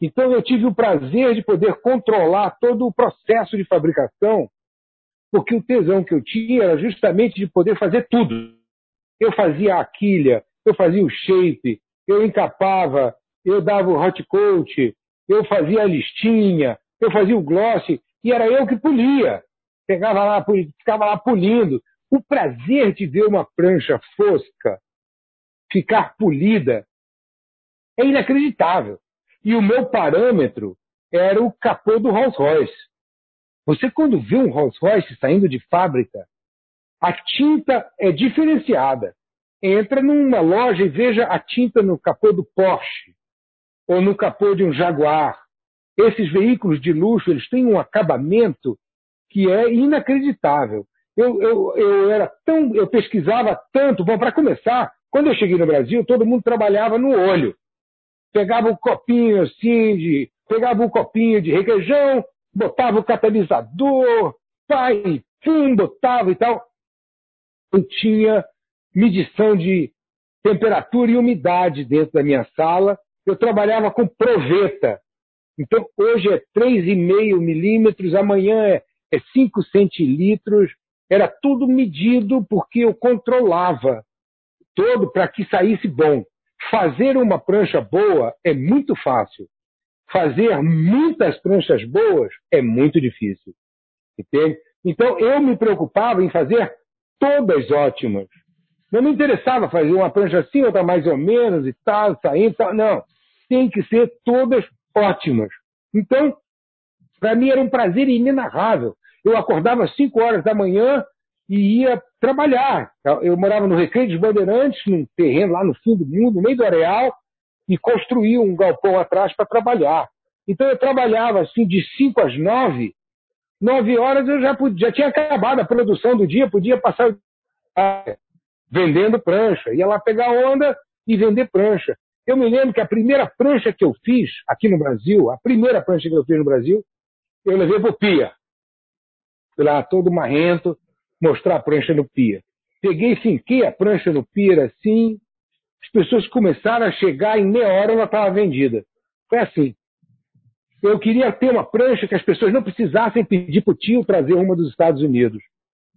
Então eu tive o prazer de poder controlar todo o processo de fabricação, porque o tesão que eu tinha era justamente de poder fazer tudo. Eu fazia a quilha, eu fazia o shape, eu encapava, eu dava o hot coat, eu fazia a listinha, eu fazia o gloss, e era eu que polia. Pegava lá, ficava lá polindo. O prazer de ver uma prancha fosca ficar polida é inacreditável. E o meu parâmetro era o capô do Rolls Royce. Você, quando vê um Rolls Royce saindo de fábrica, a tinta é diferenciada. Entra numa loja e veja a tinta no capô do Porsche ou no capô de um Jaguar. Esses veículos de luxo eles têm um acabamento que é inacreditável. Eu, eu, eu era tão, eu pesquisava tanto. Bom, para começar, quando eu cheguei no Brasil, todo mundo trabalhava no olho pegava um copinho assim de. pegava um copinho de requeijão, botava o catalisador, pai, pum, botava e tal. Eu tinha medição de temperatura e umidade dentro da minha sala. Eu trabalhava com proveta. Então, hoje é 3,5 milímetros, amanhã é, é 5 centilitros. Era tudo medido porque eu controlava todo para que saísse bom. Fazer uma prancha boa é muito fácil. Fazer muitas pranchas boas é muito difícil. Entende? Então eu me preocupava em fazer todas ótimas. Não me interessava fazer uma prancha assim, outra mais ou menos e tal, saindo, tal. Não. Tem que ser todas ótimas. Então, para mim era um prazer inenarrável. Eu acordava às 5 horas da manhã e ia trabalhar. Eu morava no Recreio dos Bandeirantes, num terreno lá no fim do mundo, no meio do areal, e construía um galpão atrás para trabalhar. Então eu trabalhava assim de 5 às 9, 9 horas eu já, podia, já tinha acabado a produção do dia, podia passar vendendo prancha. Ia lá pegar onda e vender prancha. Eu me lembro que a primeira prancha que eu fiz aqui no Brasil, a primeira prancha que eu fiz no Brasil, eu levei para o Pia. Fui lá todo marrento, mostrar a prancha no pia. Peguei, finquei a prancha no pia assim, as pessoas começaram a chegar, em meia hora ela estava vendida. Foi assim. Eu queria ter uma prancha que as pessoas não precisassem pedir para o tio trazer uma dos Estados Unidos.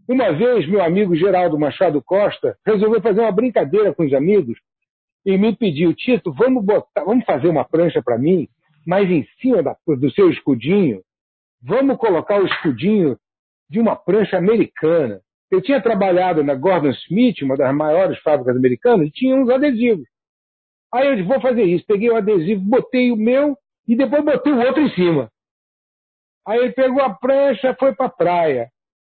Uma vez, meu amigo Geraldo Machado Costa resolveu fazer uma brincadeira com os amigos e me pediu, Tito, vamos, botar, vamos fazer uma prancha para mim, mas em cima da, do seu escudinho, vamos colocar o escudinho de uma prancha americana. Eu tinha trabalhado na Gordon Smith, uma das maiores fábricas americanas, e tinha uns adesivos. Aí eu disse, vou fazer isso. Peguei o adesivo, botei o meu e depois botei o outro em cima. Aí ele pegou a prancha, foi para a praia.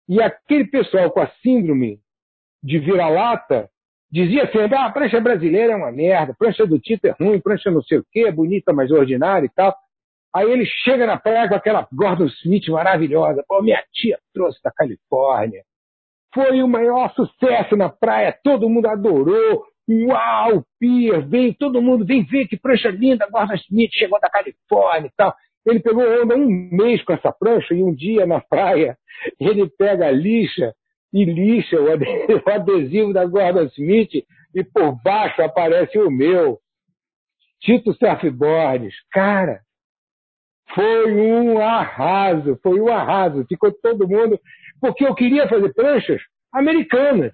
E aquele pessoal com a síndrome de vira-lata dizia sempre: ah, a prancha brasileira é uma merda, prancha do Tito é ruim, prancha não sei o quê, é bonita, mas ordinária e tal. Aí ele chega na praia com aquela Gordon Smith maravilhosa. Pô, minha tia trouxe da Califórnia. Foi o maior sucesso na praia, todo mundo adorou. Uau, Pier, vem, todo mundo vem ver que prancha linda, Gordon Smith chegou da Califórnia e tal. Ele pegou onda um mês com essa prancha e um dia na praia ele pega a lixa e lixa o adesivo da Gordon Smith e por baixo aparece o meu. Tito Surfboards. Cara, foi um arraso, foi um arraso. Ficou todo mundo. Porque eu queria fazer pranchas americanas.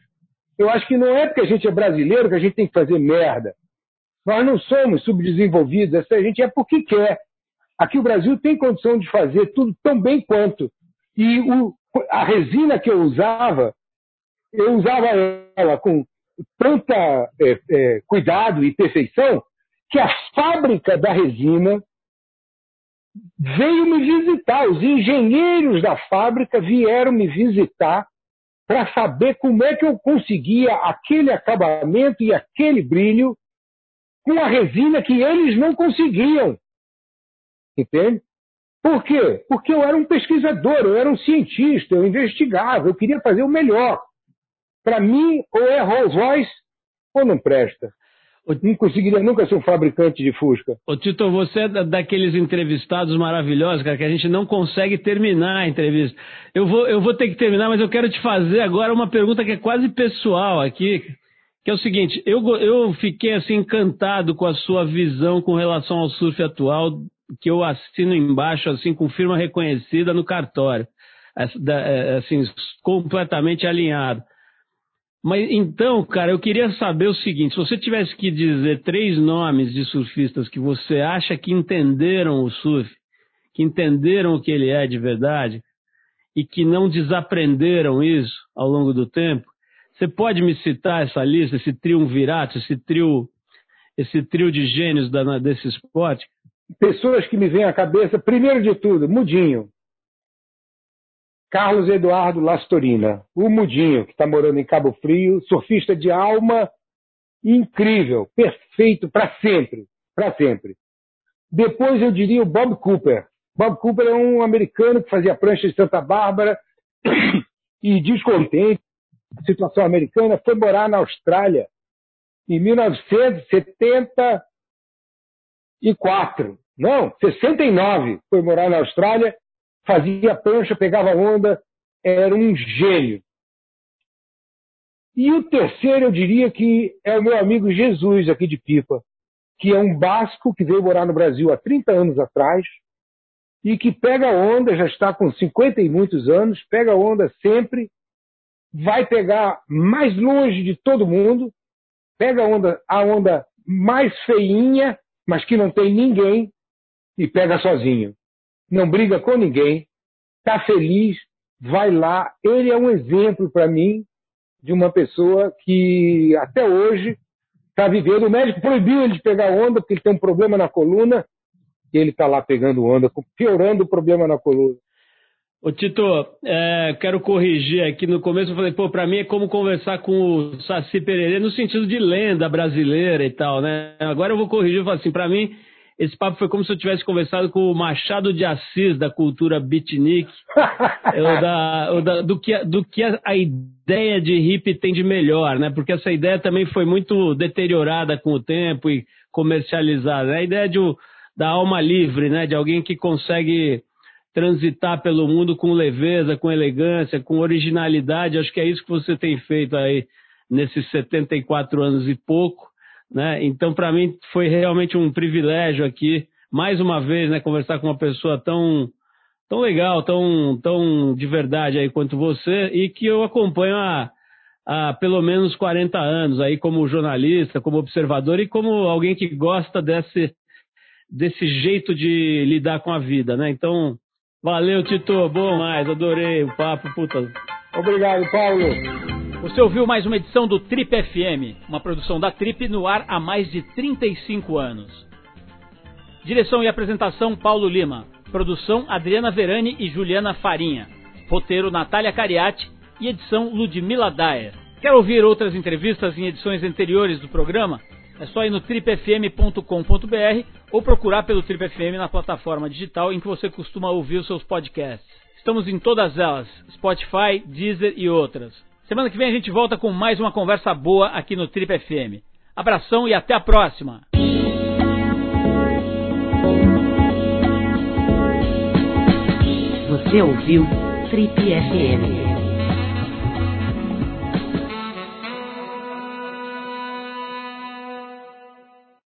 Eu acho que não é porque a gente é brasileiro que a gente tem que fazer merda. Nós não somos subdesenvolvidos, essa gente é porque quer. Aqui o Brasil tem condição de fazer tudo tão bem quanto. E o, a resina que eu usava, eu usava ela com tanta é, é, cuidado e perfeição que a fábrica da resina veio me visitar. Os engenheiros da fábrica vieram me visitar para saber como é que eu conseguia aquele acabamento e aquele brilho com a resina que eles não conseguiam. Entende? Por quê? Porque eu era um pesquisador, eu era um cientista, eu investigava, eu queria fazer o melhor. Para mim, ou é Rolls Royce ou não presta. Não conseguiria nunca ser um fabricante de Fusca. Ô Tito, você é daqueles entrevistados maravilhosos, cara, que a gente não consegue terminar a entrevista. Eu vou, eu vou ter que terminar, mas eu quero te fazer agora uma pergunta que é quase pessoal aqui, que é o seguinte, eu, eu fiquei assim encantado com a sua visão com relação ao surf atual, que eu assino embaixo, assim, com firma reconhecida no cartório. É, assim, completamente alinhado. Mas então, cara, eu queria saber o seguinte: se você tivesse que dizer três nomes de surfistas que você acha que entenderam o surf, que entenderam o que ele é de verdade e que não desaprenderam isso ao longo do tempo, você pode me citar essa lista, esse triunvirato, esse trio, esse trio de gênios da, desse esporte? Pessoas que me vêm à cabeça, primeiro de tudo, Mudinho. Carlos Eduardo Lastorina, o Mudinho, que está morando em Cabo Frio, surfista de alma incrível, perfeito para sempre, para sempre. Depois eu diria o Bob Cooper. Bob Cooper é um americano que fazia prancha de Santa Bárbara e descontente a situação americana foi morar na Austrália em 1974. Não, 69 foi morar na Austrália fazia prancha, pegava onda, era um gênio. E o terceiro, eu diria que é o meu amigo Jesus, aqui de Pipa, que é um basco que veio morar no Brasil há 30 anos atrás e que pega onda, já está com 50 e muitos anos, pega onda sempre, vai pegar mais longe de todo mundo, pega onda, a onda mais feinha, mas que não tem ninguém, e pega sozinho não briga com ninguém, está feliz, vai lá. Ele é um exemplo para mim de uma pessoa que até hoje está vivendo. O médico proibiu ele de pegar onda porque ele tem um problema na coluna e ele está lá pegando onda, piorando o problema na coluna. Ô Tito, é, quero corrigir aqui. No começo eu falei, pô, para mim é como conversar com o Saci Pererê no sentido de lenda brasileira e tal, né? Agora eu vou corrigir e falar assim, para mim esse papo foi como se eu tivesse conversado com o Machado de Assis da cultura beatnik, da, da, do, que, do que a, a, ideia de hip tem de melhor, né? Porque essa ideia também foi muito deteriorada com o tempo e comercializada. A ideia de, da alma livre, né? De alguém que consegue transitar pelo mundo com leveza, com elegância, com originalidade. Acho que é isso que você tem feito aí nesses 74 anos e pouco. Né? Então, para mim, foi realmente um privilégio aqui, mais uma vez, né, conversar com uma pessoa tão, tão legal, tão, tão de verdade aí quanto você, e que eu acompanho há, há pelo menos 40 anos aí como jornalista, como observador e como alguém que gosta desse, desse jeito de lidar com a vida, né? Então, valeu, Tito, bom mais, adorei o papo, puta. Obrigado, Paulo. Você ouviu mais uma edição do Trip FM, uma produção da Trip no ar há mais de 35 anos. Direção e apresentação Paulo Lima. Produção Adriana Verani e Juliana Farinha. Roteiro Natália Cariati e edição Ludmila Daer. Quer ouvir outras entrevistas em edições anteriores do programa? É só ir no tripfm.com.br ou procurar pelo Trip FM na plataforma digital em que você costuma ouvir os seus podcasts. Estamos em todas elas: Spotify, Deezer e outras. Semana que vem a gente volta com mais uma conversa boa aqui no Trip FM. Abração e até a próxima! Você ouviu Trip FM.